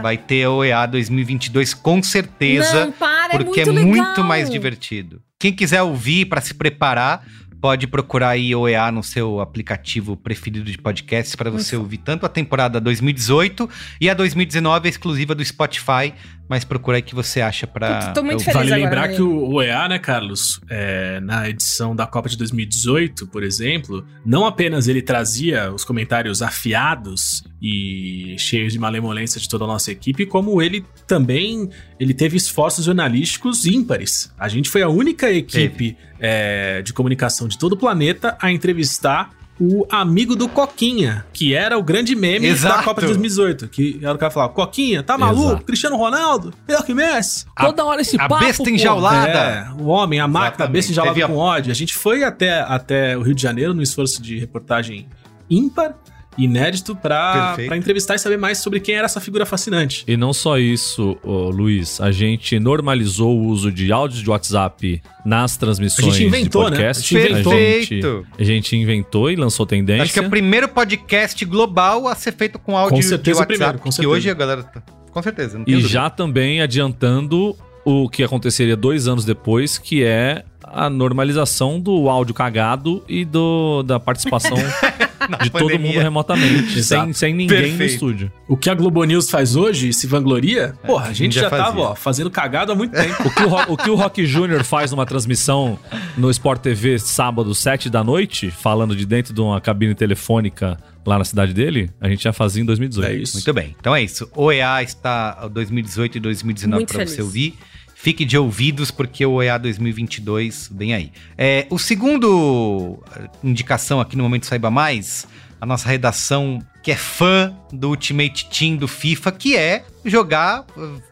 vai ter o EA 2022 com certeza. Não, para, porque é é muito muito, legal. mais divertido. Quem quiser ouvir para se preparar, pode procurar aí o EA no seu aplicativo preferido de podcast para você ouvir tanto a temporada 2018 e a 2019 é exclusiva do Spotify, mas procura aí que você acha para Tô- tô muito feliz Vale agora, lembrar que o OEA, né, Carlos, é, na edição da Copa de 2018, por exemplo, não apenas ele trazia os comentários afiados e cheios de malemolência de toda a nossa equipe, como ele também ele teve esforços jornalísticos ímpares. A gente foi a única equipe é, de comunicação de todo o planeta a entrevistar o amigo do Coquinha, que era o grande meme da Exato. Copa de 2018. Que era o cara que falava, Coquinha, tá maluco? Exato. Cristiano Ronaldo? Pior que Messi? Toda hora esse a papo, besta pô. enjaulada. É, o homem, a máquina, a besta enjaulada Teve a- com ódio. A gente foi até, até o Rio de Janeiro no esforço de reportagem ímpar, inédito, pra entrevistar e saber mais sobre quem era essa figura fascinante. E não só isso, Luiz, a gente normalizou o uso de áudios de WhatsApp nas transmissões A gente inventou, de né? podcast. A gente inventou. Perfeito. A gente inventou e lançou tendência. Acho que é o primeiro podcast global a ser feito com áudio Com certeza de WhatsApp. primeiro, com que certeza. hoje a galera tá... Com certeza, não E dúvida. já também adiantando o que aconteceria dois anos depois, que é a normalização do áudio cagado e do, da participação de todo mundo remotamente, sem, sem ninguém no Perfeito. estúdio. O que a Globo News faz hoje se vangloria, porra, a gente já já, fazia. tava ó, fazendo cagado há muito tempo. O que o, Ro- o que o Rock Júnior faz numa transmissão no Sport TV sábado, 7 da noite, falando de dentro de uma cabine telefônica lá na cidade dele, a gente já fazia em 2018. É isso. Muito bem. Então é isso. O EA está 2018 e 2019 Muito para você ouvir. Fique de ouvidos, porque o EA 2022 vem aí. É, o segundo eh, indicação aqui no Momento Saiba Mais, a nossa redação que é fã do Ultimate Team do FIFA, que é jogar,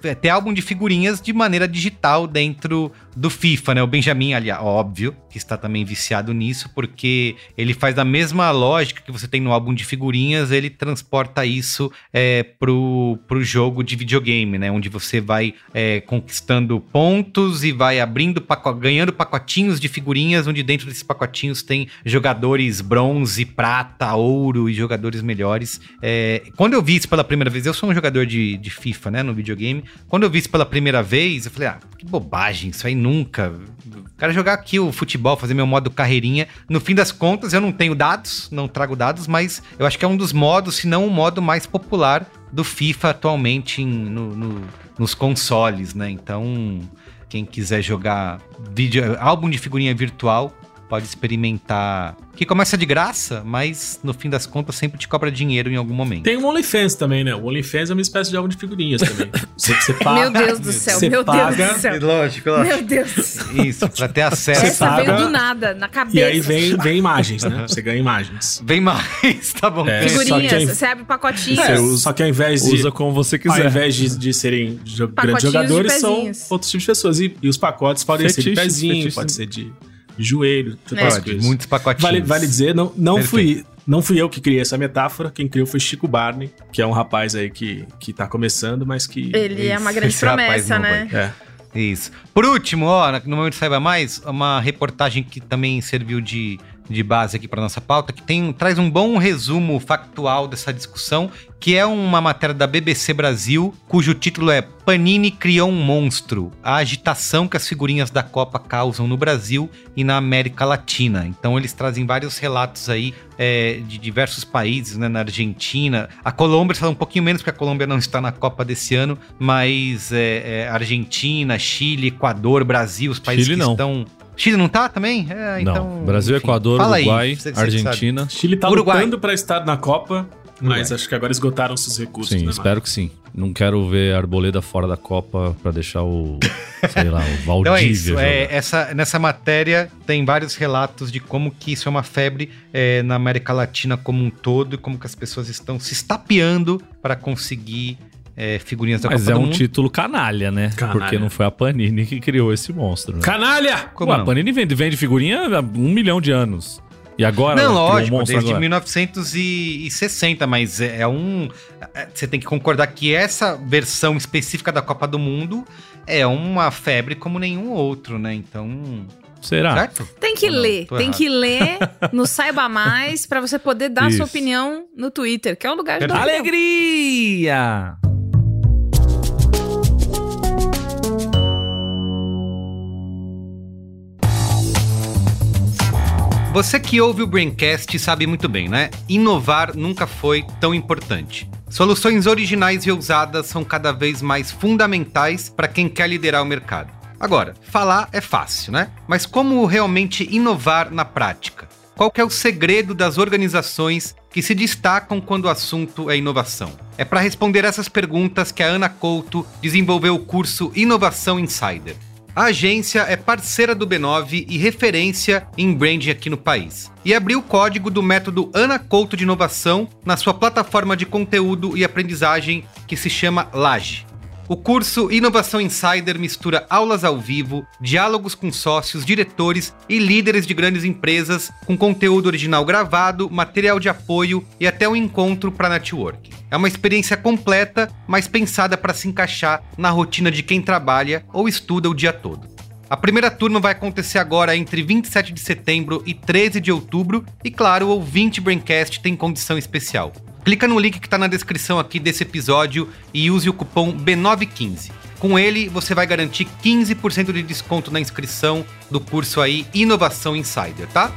eh, ter álbum de figurinhas de maneira digital dentro do FIFA, né? O Benjamin, aliás, óbvio, que está também viciado nisso, porque ele faz da mesma lógica que você tem no álbum de figurinhas, ele transporta isso é, pro, pro jogo de videogame, né? Onde você vai é, conquistando pontos e vai abrindo, paco- ganhando pacotinhos de figurinhas, onde dentro desses pacotinhos tem jogadores bronze, prata, ouro e jogadores melhores. É, quando eu vi isso pela primeira vez, eu sou um jogador de, de FIFA, né? No videogame. Quando eu vi isso pela primeira vez, eu falei, ah, que bobagem, isso aí nunca. Quero jogar aqui o futebol, fazer meu modo carreirinha. No fim das contas, eu não tenho dados, não trago dados, mas eu acho que é um dos modos, se não o modo mais popular do FIFA atualmente em- no- no- nos consoles, né? Então, quem quiser jogar vídeo, álbum de figurinha virtual, pode experimentar. Que começa de graça, mas no fim das contas sempre te cobra dinheiro em algum momento. Tem o OnlyFans também, né? O OnlyFans é uma espécie de álbum de figurinhas também. Você, você paga, Meu Deus do céu, você meu paga, Deus do céu. Lógico, Meu Deus do céu. Isso, pra ter acesso. Você Essa paga, veio do nada, na cabeça. E aí vem, vem imagens, né? Você ganha imagens. Vem mais, tá bom. É. Figurinhas, Só que aí- você abre pacotinhos. É, só que ao invés de. Usa como você Ao quiser. invés de, de serem jo- Pacotinhos grandes jogadores, de são outros tipos de pessoas. E, e os pacotes podem ser de pezinho, fetiches. pode ser de joelho, todas É. as Pode, coisas. muitos pacotinhos. Vale, vale dizer, não, não, Perfeito. fui, não fui eu que criei essa metáfora, quem criou foi Chico Barney, que é um rapaz aí que, que tá começando, mas que. Ele é uma Isso, grande promessa, né? É. Isso. Por último, ó, no momento saiba mais, uma reportagem que também serviu de, de base aqui para nossa pauta, que tem, traz um bom resumo factual dessa discussão, que é uma matéria da BBC Brasil, cujo título é Panini criou um monstro: a agitação que as figurinhas da Copa causam no Brasil e na América Latina. Então eles trazem vários relatos aí é, de diversos países, né, na Argentina. A Colômbia está um pouquinho menos, porque a Colômbia não está na Copa desse ano, mas é, é, Argentina, Chile, Equador, Brasil, os países Chile que não. estão. Chile não tá também? É, então. não. Brasil, enfim. Equador, Fala aí, Uruguai, sabe. Argentina. Chile tá Uruguai. lutando pra estar na Copa, mas Uruguai. acho que agora esgotaram seus recursos. Sim, né, espero que sim. Não quero ver a Arboleda fora da Copa pra deixar o, sei lá, o Então Valdívia é isso. jogar. É, essa, nessa matéria tem vários relatos de como que isso é uma febre é, na América Latina como um todo e como que as pessoas estão se estapeando para conseguir é, figurinhas da Mas Copa é do um Mundo. título canalha, né? Canalha. Porque não foi a Panini que criou esse monstro. Né? Canalha! Como Ué, não? a Panini vende, vende figurinha há um milhão de anos. E agora Não, lógico, um desde agora. 1960, mas é, é um. é, Você tem que concordar que essa versão específica da Copa do Mundo é uma febre como nenhum outro, né? Então. Será? Certo? Tem que não? ler, tem errado. que ler no Saiba Mais pra você poder dar Isso. sua opinião no Twitter, que é o lugar de. Alegria! Você que ouve o Braincast sabe muito bem, né? Inovar nunca foi tão importante. Soluções originais e ousadas são cada vez mais fundamentais para quem quer liderar o mercado. Agora, falar é fácil, né? Mas como realmente inovar na prática? Qual é o segredo das organizações que se destacam quando o assunto é inovação? É para responder essas perguntas que a Ana Couto desenvolveu o curso Inovação Insider. A agência é parceira do B9 e referência em branding aqui no país. E abriu o código do método Ana Couto de Inovação na sua plataforma de conteúdo e aprendizagem que se chama Laje. O curso Inovação Insider mistura aulas ao vivo, diálogos com sócios, diretores e líderes de grandes empresas, com conteúdo original gravado, material de apoio e até um encontro para networking. É uma experiência completa, mas pensada para se encaixar na rotina de quem trabalha ou estuda o dia todo. A primeira turma vai acontecer agora entre 27 de setembro e 13 de outubro, e claro, o ouvinte Braincast tem condição especial. Clica no link que está na descrição aqui desse episódio e use o cupom B915. Com ele, você vai garantir 15% de desconto na inscrição do curso aí Inovação Insider, tá?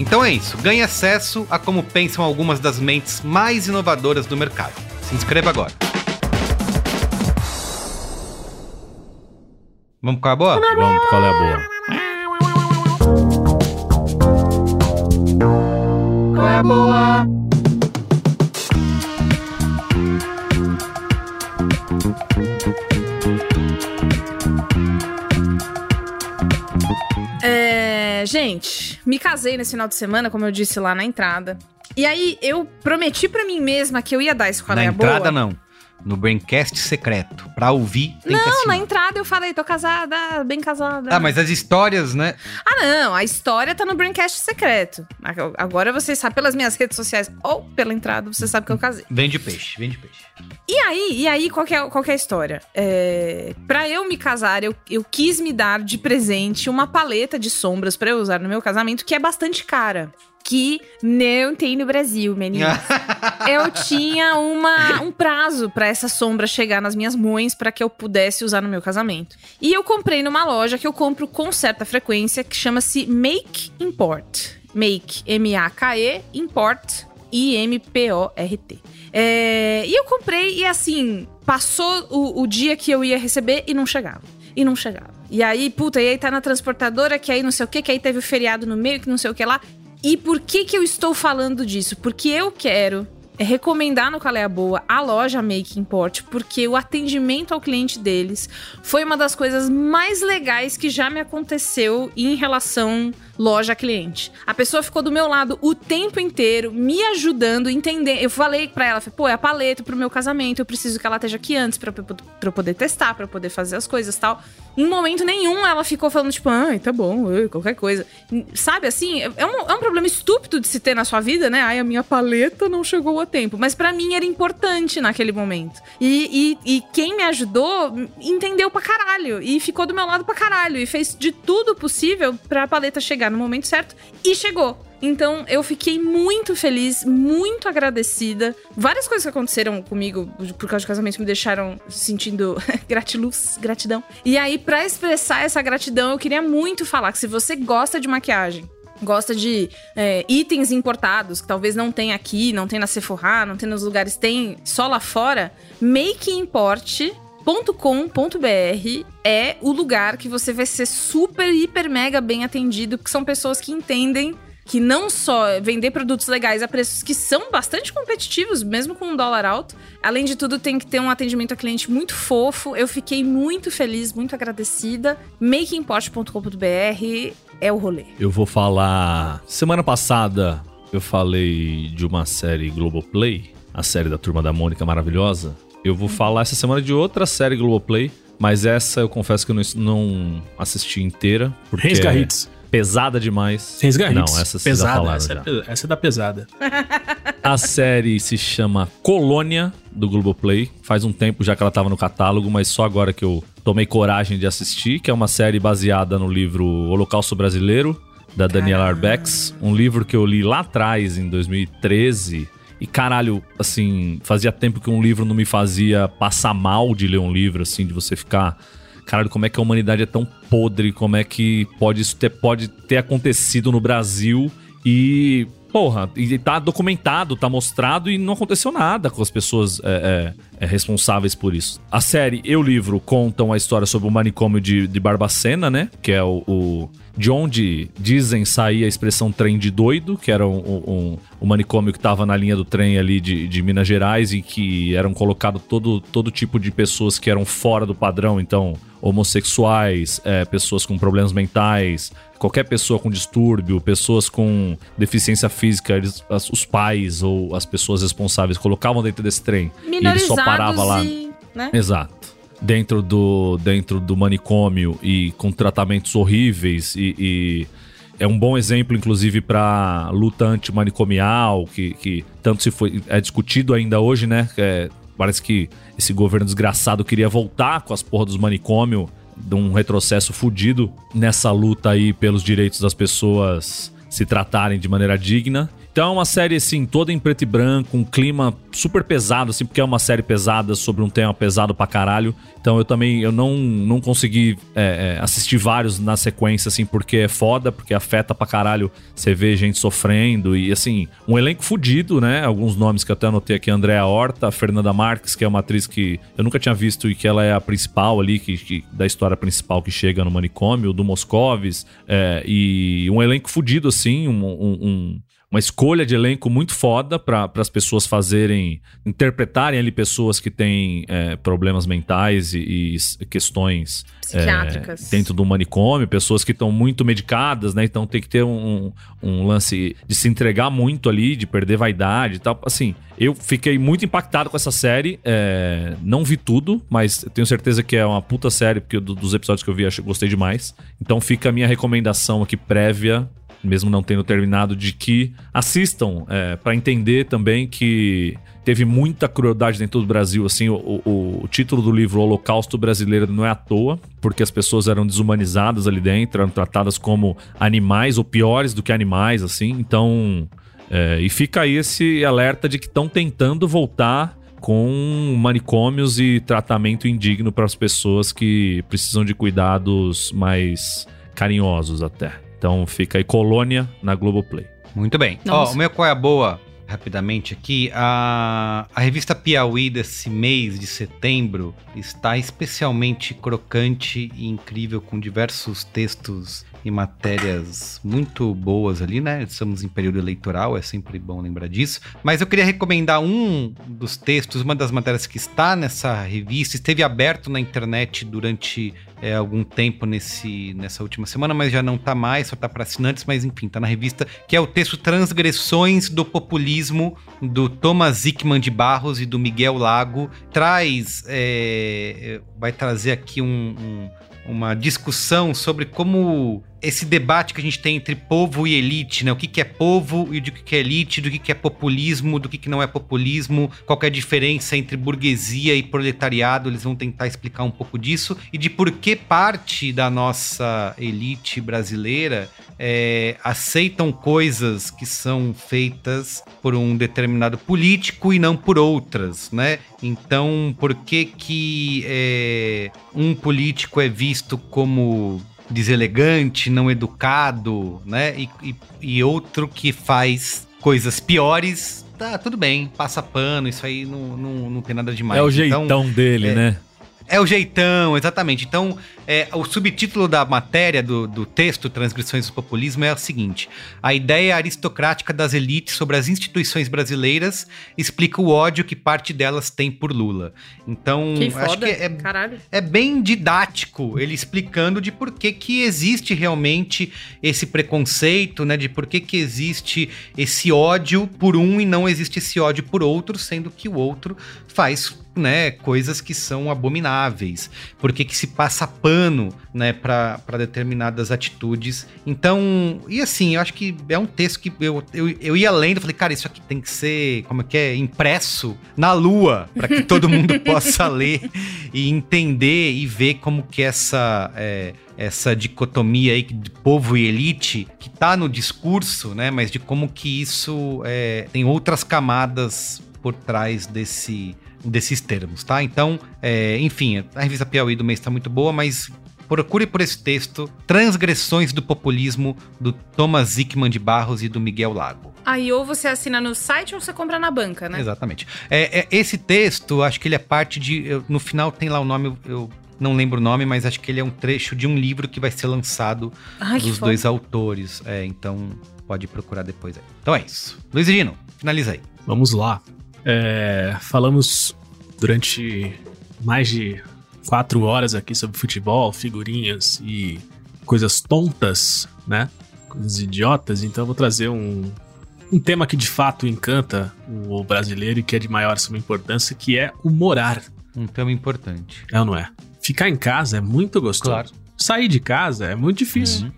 Então é isso, ganhe acesso a como pensam algumas das mentes mais inovadoras do mercado. Se inscreva agora. Vamos com a boa? Vamos, qual é a boa? É boa? É, gente, me casei nesse final de semana, como eu disse lá na entrada. E aí, eu prometi pra mim mesma que eu ia dar esse qual Na é a entrada, boa. não. No Braincast secreto. Pra ouvir, tem que Não, assinar. na entrada eu falei, tô casada, bem casada. Ah, mas as histórias, né? Ah, não, a história tá no Braincast secreto. Agora vocês sabem pelas minhas redes sociais ou pela entrada, você sabe que eu casei. Vende peixe, vende peixe. E aí, e aí qual, que é, qual que é a história? É, pra eu me casar, eu, eu quis me dar de presente uma paleta de sombras pra eu usar no meu casamento, que é bastante cara. Que não tem no Brasil, meninas. eu tinha uma, um prazo pra essa sombra chegar nas minhas mãos pra que eu pudesse usar no meu casamento. E eu comprei numa loja que eu compro com certa frequência, que chama-se Make Import. Make, M-A-K-E, Import, I-M-P-O-R-T. É, e eu comprei e assim, passou o, o dia que eu ia receber e não chegava. E não chegava. E aí, puta, e aí tá na transportadora, que aí não sei o que, que aí teve o feriado no meio, que não sei o que lá. E por que que eu estou falando disso? Porque eu quero é recomendar no Qual é a Boa a loja Make Import, porque o atendimento ao cliente deles foi uma das coisas mais legais que já me aconteceu em relação loja-cliente. A pessoa ficou do meu lado o tempo inteiro, me ajudando, entendendo. Eu falei pra ela, pô, é a paleta pro meu casamento, eu preciso que ela esteja aqui antes pra eu poder testar, pra eu poder fazer as coisas tal. Em momento nenhum ela ficou falando, tipo, ai, tá bom, qualquer coisa. Sabe, assim, é um, é um problema estúpido de se ter na sua vida, né? Ai, a minha paleta não chegou a tempo. Mas pra mim era importante naquele momento. E, e, e quem me ajudou entendeu pra caralho. E ficou do meu lado pra caralho. E fez de tudo possível pra paleta chegar no momento certo. E chegou. Então eu fiquei muito feliz, muito agradecida. Várias coisas que aconteceram comigo por causa do casamento me deixaram sentindo gratiluz, gratidão. E aí, pra expressar essa gratidão, eu queria muito falar que se você gosta de maquiagem, gosta de é, itens importados, que talvez não tem aqui, não tem na Sephora, não tem nos lugares, tem só lá fora, Make Import .com.br é o lugar que você vai ser super, hiper, mega bem atendido, porque são pessoas que entendem que não só vender produtos legais a preços que são bastante competitivos, mesmo com um dólar alto, além de tudo tem que ter um atendimento ao cliente muito fofo. Eu fiquei muito feliz, muito agradecida. makeimport.com.br é o rolê. Eu vou falar. Semana passada eu falei de uma série Globoplay a série da Turma da Mônica maravilhosa, eu vou falar essa semana de outra série Globoplay, mas essa eu confesso que eu não, não assisti inteira, porque Reis Garritz. é pesada demais. Reis Garritz. Não, essa vocês já pesada. falaram essa, já. É, essa é da pesada. A série se chama Colônia, do Globoplay. Faz um tempo já que ela tava no catálogo, mas só agora que eu tomei coragem de assistir, que é uma série baseada no livro Holocausto Brasileiro, da Daniela Arbex. Um livro que eu li lá atrás, em 2013. E caralho, assim, fazia tempo que um livro não me fazia passar mal de ler um livro, assim, de você ficar. Caralho, como é que a humanidade é tão podre? Como é que pode isso ter, pode ter acontecido no Brasil e. Porra, e tá documentado, tá mostrado e não aconteceu nada com as pessoas é, é, é, responsáveis por isso. A série e o livro contam a história sobre o manicômio de, de Barbacena, né? Que é o, o- de onde dizem sair a expressão trem de doido, que era um, um- um manicômio que estava na linha do trem ali de, de Minas Gerais e que eram colocados todo, todo tipo de pessoas que eram fora do padrão, então homossexuais, é, pessoas com problemas mentais, qualquer pessoa com distúrbio, pessoas com deficiência física, eles- as- os pais ou as pessoas responsáveis colocavam dentro desse trem e ele só parava lá. e, né? Exato. Dentro do, dentro do manicômio e com tratamentos horríveis e, e é um bom exemplo, inclusive, para luta antimanicomial, que, que tanto se foi. É discutido ainda hoje, né? É, parece que esse governo desgraçado queria voltar com as porras dos manicômios, de um retrocesso fudido nessa luta aí pelos direitos das pessoas se tratarem de maneira digna. Então é uma série, assim, toda em preto e branco, um clima super pesado, assim, porque é uma série pesada sobre um tema pesado pra caralho. Então eu também, eu não, não consegui é, é, assistir vários na sequência, assim, porque é foda, porque afeta pra caralho você vê gente sofrendo e, assim, um elenco fudido, né? Alguns nomes que eu até anotei aqui, Andréa Horta, Fernanda Marques, que é uma atriz que eu nunca tinha visto e que ela é a principal ali, que, que- da história principal que chega no manicômio, do Moscovis, é, e um elenco fudido, assim, um- um- um, uma escolha de elenco muito foda para as pessoas fazerem, interpretarem ali pessoas que têm é, problemas mentais e, e questões é, Psiquiátricas. dentro do manicômio, pessoas que estão muito medicadas, né? Então tem que ter um, um lance de se entregar muito ali, de perder vaidade e tal. Assim, eu fiquei muito impactado com essa série. é, não vi tudo, mas eu tenho certeza que é uma puta série, porque do- dos episódios que eu vi, acho, gostei demais. Então fica a minha recomendação aqui prévia mesmo não tendo terminado, de que assistam é, para entender também que teve muita crueldade dentro do Brasil. Assim, o, o- o título do livro Holocausto Brasileiro não é à toa, porque as pessoas eram desumanizadas ali dentro, eram tratadas como animais ou piores do que animais, assim. Então, é, e fica aí esse alerta de que estão tentando voltar com manicômios e tratamento indigno para as pessoas que precisam de cuidados mais carinhosos até. Então fica aí Colônia na Globoplay. Muito bem. Ó, Nossa. o meu qual é a boa, rapidamente aqui. A, a revista Piauí desse mês de setembro está especialmente crocante e incrível, com diversos textos e matérias muito boas ali, né? Estamos em período eleitoral, é sempre bom lembrar disso. Mas eu queria recomendar um dos textos, uma das matérias que está nessa revista, esteve aberto na internet durante é, algum tempo nesse, nessa última semana, mas já não tá mais, só tá para assinantes, mas enfim, tá na revista, que é o texto Transgressões do Populismo, do Thomas Hickman de Barros e do Miguel Lago. Traz, é, vai trazer aqui um- um- uma discussão sobre como esse debate que a gente tem entre povo e elite, né? O que, que é povo e do que, que é elite, do que, que é populismo, do que, que não é populismo, qual é a diferença entre burguesia e proletariado, eles vão tentar explicar um pouco disso, e de por que parte da nossa elite brasileira é, aceitam coisas que são feitas por um determinado político e não por outras, né? Então, por que que é, um político é visto como deselegante, não educado, né? E, e, e outro que faz coisas piores, tá, tudo bem, passa pano, isso aí não, não, não tem nada demais. é o Então, jeitão dele, é, né? É o jeitão, exatamente. Então, é, o subtítulo da matéria do, do texto Transgressões do Populismo é o seguinte: a ideia aristocrática das elites sobre as instituições brasileiras explica o ódio que parte delas tem por Lula. Então, Que acho que é, é bem didático ele explicando de por que, que existe realmente esse preconceito, né? De por que, que existe esse ódio por um e não existe esse ódio por outro, sendo que o outro faz né, coisas que são abomináveis, por que, que se passa pano né, para determinadas atitudes. Então, e assim, eu acho que é um texto que eu, eu, eu ia lendo, falei, cara, isso aqui tem que ser, como é que é, impresso na lua, para que todo mundo possa ler e entender e ver como que essa. é, essa dicotomia aí de povo e elite que tá no discurso, né? Mas de como que isso é, tem outras camadas por trás desse, desses termos, tá? Então, é, enfim, a revista Piauí do mês tá muito boa, mas procure por esse texto Transgressões do Populismo do Thomas Hickman de Barros e do Miguel Lago. Aí ou você assina no site ou você compra na banca, né? Exatamente. É, é, esse texto, acho que ele é parte de. eu- no final tem lá o nome, eu, não lembro o nome, mas acho que ele é um trecho de um livro que vai ser lançado Ai, dos dois autores. É, então pode procurar depois aí. Então é isso. Luiz Gino, finaliza aí. Vamos lá. É, falamos durante mais de quatro horas aqui sobre futebol, figurinhas e coisas tontas, né? Coisas idiotas. Então eu vou trazer um, um tema que de fato encanta o brasileiro e que é de maior suma importância, que é o morar. Um tema importante. É ou não é? Ficar em casa é muito gostoso. Claro. Sair de casa é muito difícil.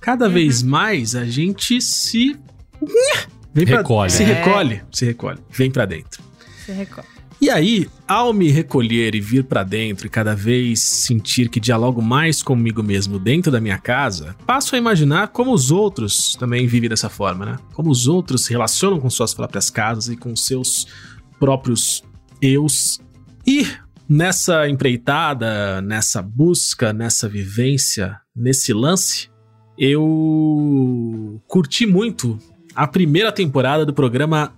Cada vez mais a gente se. Vem pra- Recolhe. Se É. recolhe. Se recolhe. Vem pra dentro. Você recorre. E aí, ao me recolher e vir pra dentro e cada vez sentir que dialogo mais comigo mesmo dentro da minha casa, passo a imaginar como os outros também vivem dessa forma, né? Como os outros se relacionam com suas próprias casas e com seus próprios eus. E nessa empreitada, nessa busca, nessa vivência, nesse lance, eu curti muito a primeira temporada do programa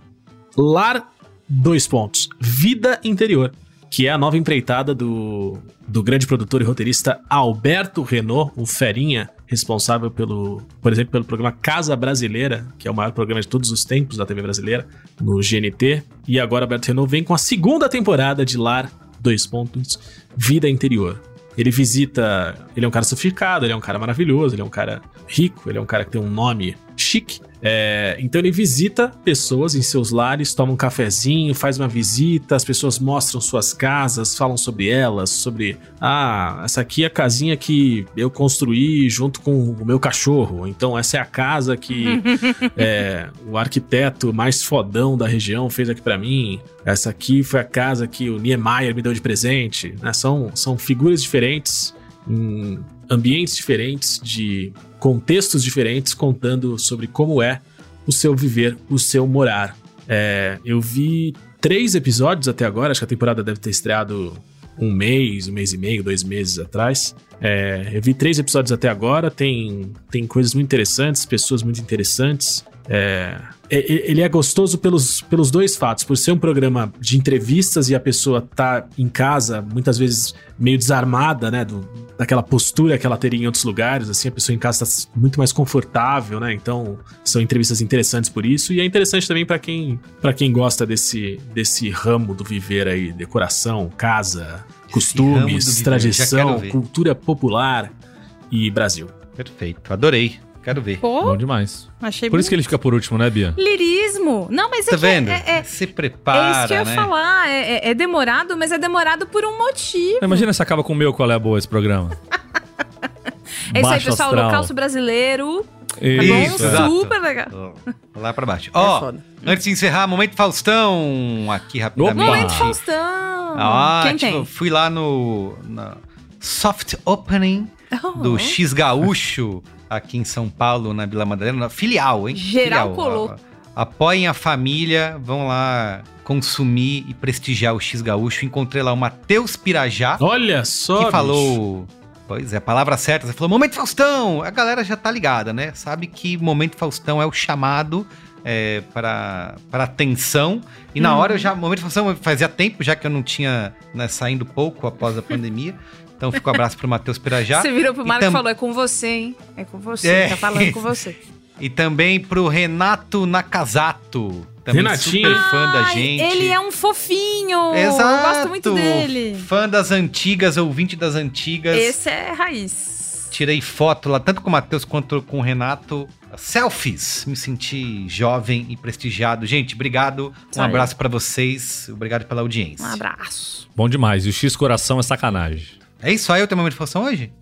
Lar Dois pontos. Vida Interior. Que é a nova empreitada do, do grande produtor e roteirista Alberto Renault, o Ferinha, responsável pelo, por exemplo, pelo programa Casa Brasileira, que é o maior programa de todos os tempos da TV brasileira, no GNT. E agora Alberto Renault vem com a segunda temporada de Lar Dois Pontos, Vida Interior. Ele visita. Ele é um cara sofisticado, ele é um cara maravilhoso, ele é um cara rico, ele é um cara que tem um nome chique. É, então ele visita pessoas em seus lares, toma um cafezinho, faz uma visita, as pessoas mostram suas casas, falam sobre elas, sobre ah, essa aqui é a casinha que eu construí junto com o meu cachorro. Então essa é a casa que é, o arquiteto mais fodão da região fez aqui pra mim. Essa aqui foi a casa que o Niemeyer me deu de presente. né? São, são figuras diferentes, em ambientes diferentes, de contextos diferentes, contando sobre como é o seu viver, o seu morar. É, eu vi três episódios até agora, acho que a temporada deve ter estreado um mês, um mês e meio, dois meses atrás. É, eu vi três episódios até agora, tem, tem coisas muito interessantes, pessoas muito interessantes. É, ele é gostoso pelos, pelos dois fatos, por ser um programa de entrevistas e a pessoa tá em casa, muitas vezes meio desarmada, né, do, daquela postura que ela teria em outros lugares, assim, a pessoa em casa tá muito mais confortável, né, então são entrevistas interessantes por isso, e é interessante também para quem, pra quem gosta desse, desse ramo do viver aí, decoração, casa, do costumes, tradição, cultura popular e Brasil. Perfeito, adorei. Quero ver. Pô, Bom demais. achei Por isso que ele fica por último, né, Bia? Lirismo. Não, mas é Tá que é- vendo? É, é, Se é prepara, isso que eu ia né? falar. É, é- é demorado, mas é demorado por um motivo. Imagina se acaba com o meu qual é a boa esse programa. É isso aí, Baixo pessoal. astral. Holocausto brasileiro. Tá bom? Isso, exato. Super legal. Lá pra baixo. Ó, foda. antes de encerrar, Momento Faustão, aqui rapidamente. Opa! Momento Faustão. Ah, Quem tipo, tem? fui lá no na soft opening Oh. do X Gaúcho aqui em São Paulo, na Vila Madalena, na filial, hein? Geral Filial. colou. A- Apoiem a família, vão lá consumir e prestigiar o X Gaúcho. Encontrei lá o Matheus Pirajá, Olha só, que bicho. falou. Pois é, palavra certa. Você falou Momento Faustão. A galera já tá ligada, né? Sabe que Momento Faustão é o chamado é, para, para atenção. E na hora eu já, momento função, fazia tempo já que eu não tinha né, saindo pouco após a pandemia. Então fica um abraço pro Matheus Pirajá. Você virou pro Marco e tam- falou: é com você, hein? É com você. É. Tá falando com você. E também pro Renato Nakazato. Também Renatinho. super fã da Ai, gente. Ele é um fofinho. Exato. Eu gosto muito dele. Fã das antigas, ouvinte das antigas. Esse é raiz. Tirei foto lá, tanto com o Matheus quanto com o Renato. Selfies. Me senti jovem e prestigiado. Gente, obrigado. Um aí. abraço pra vocês. Obrigado pela audiência. Um abraço. Bom demais. E o X Coração é sacanagem. É isso aí, eu tenho momento de função hoje?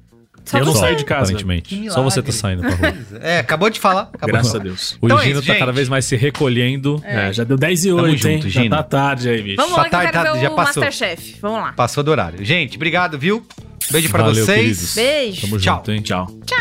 Só Eu não saio de casa. Aparentemente. Só você tá saindo pra rua. É, acabou de falar. Acabou Graças de a falar. Deus. O Então é Gino isso, tá cada vez mais se recolhendo. É, já deu 10 e Tamo 8, hein? junto, já Gino. tá tarde aí, bicho. Vamos Tá lá eu tarde, tá- já o passou. Masterchef. Vamos lá. Passou do horário. Gente, obrigado, viu? Beijo pra Valeu, vocês. queridos. Beijo. Tamo Tchau. junto, hein? Tchau. Tchau.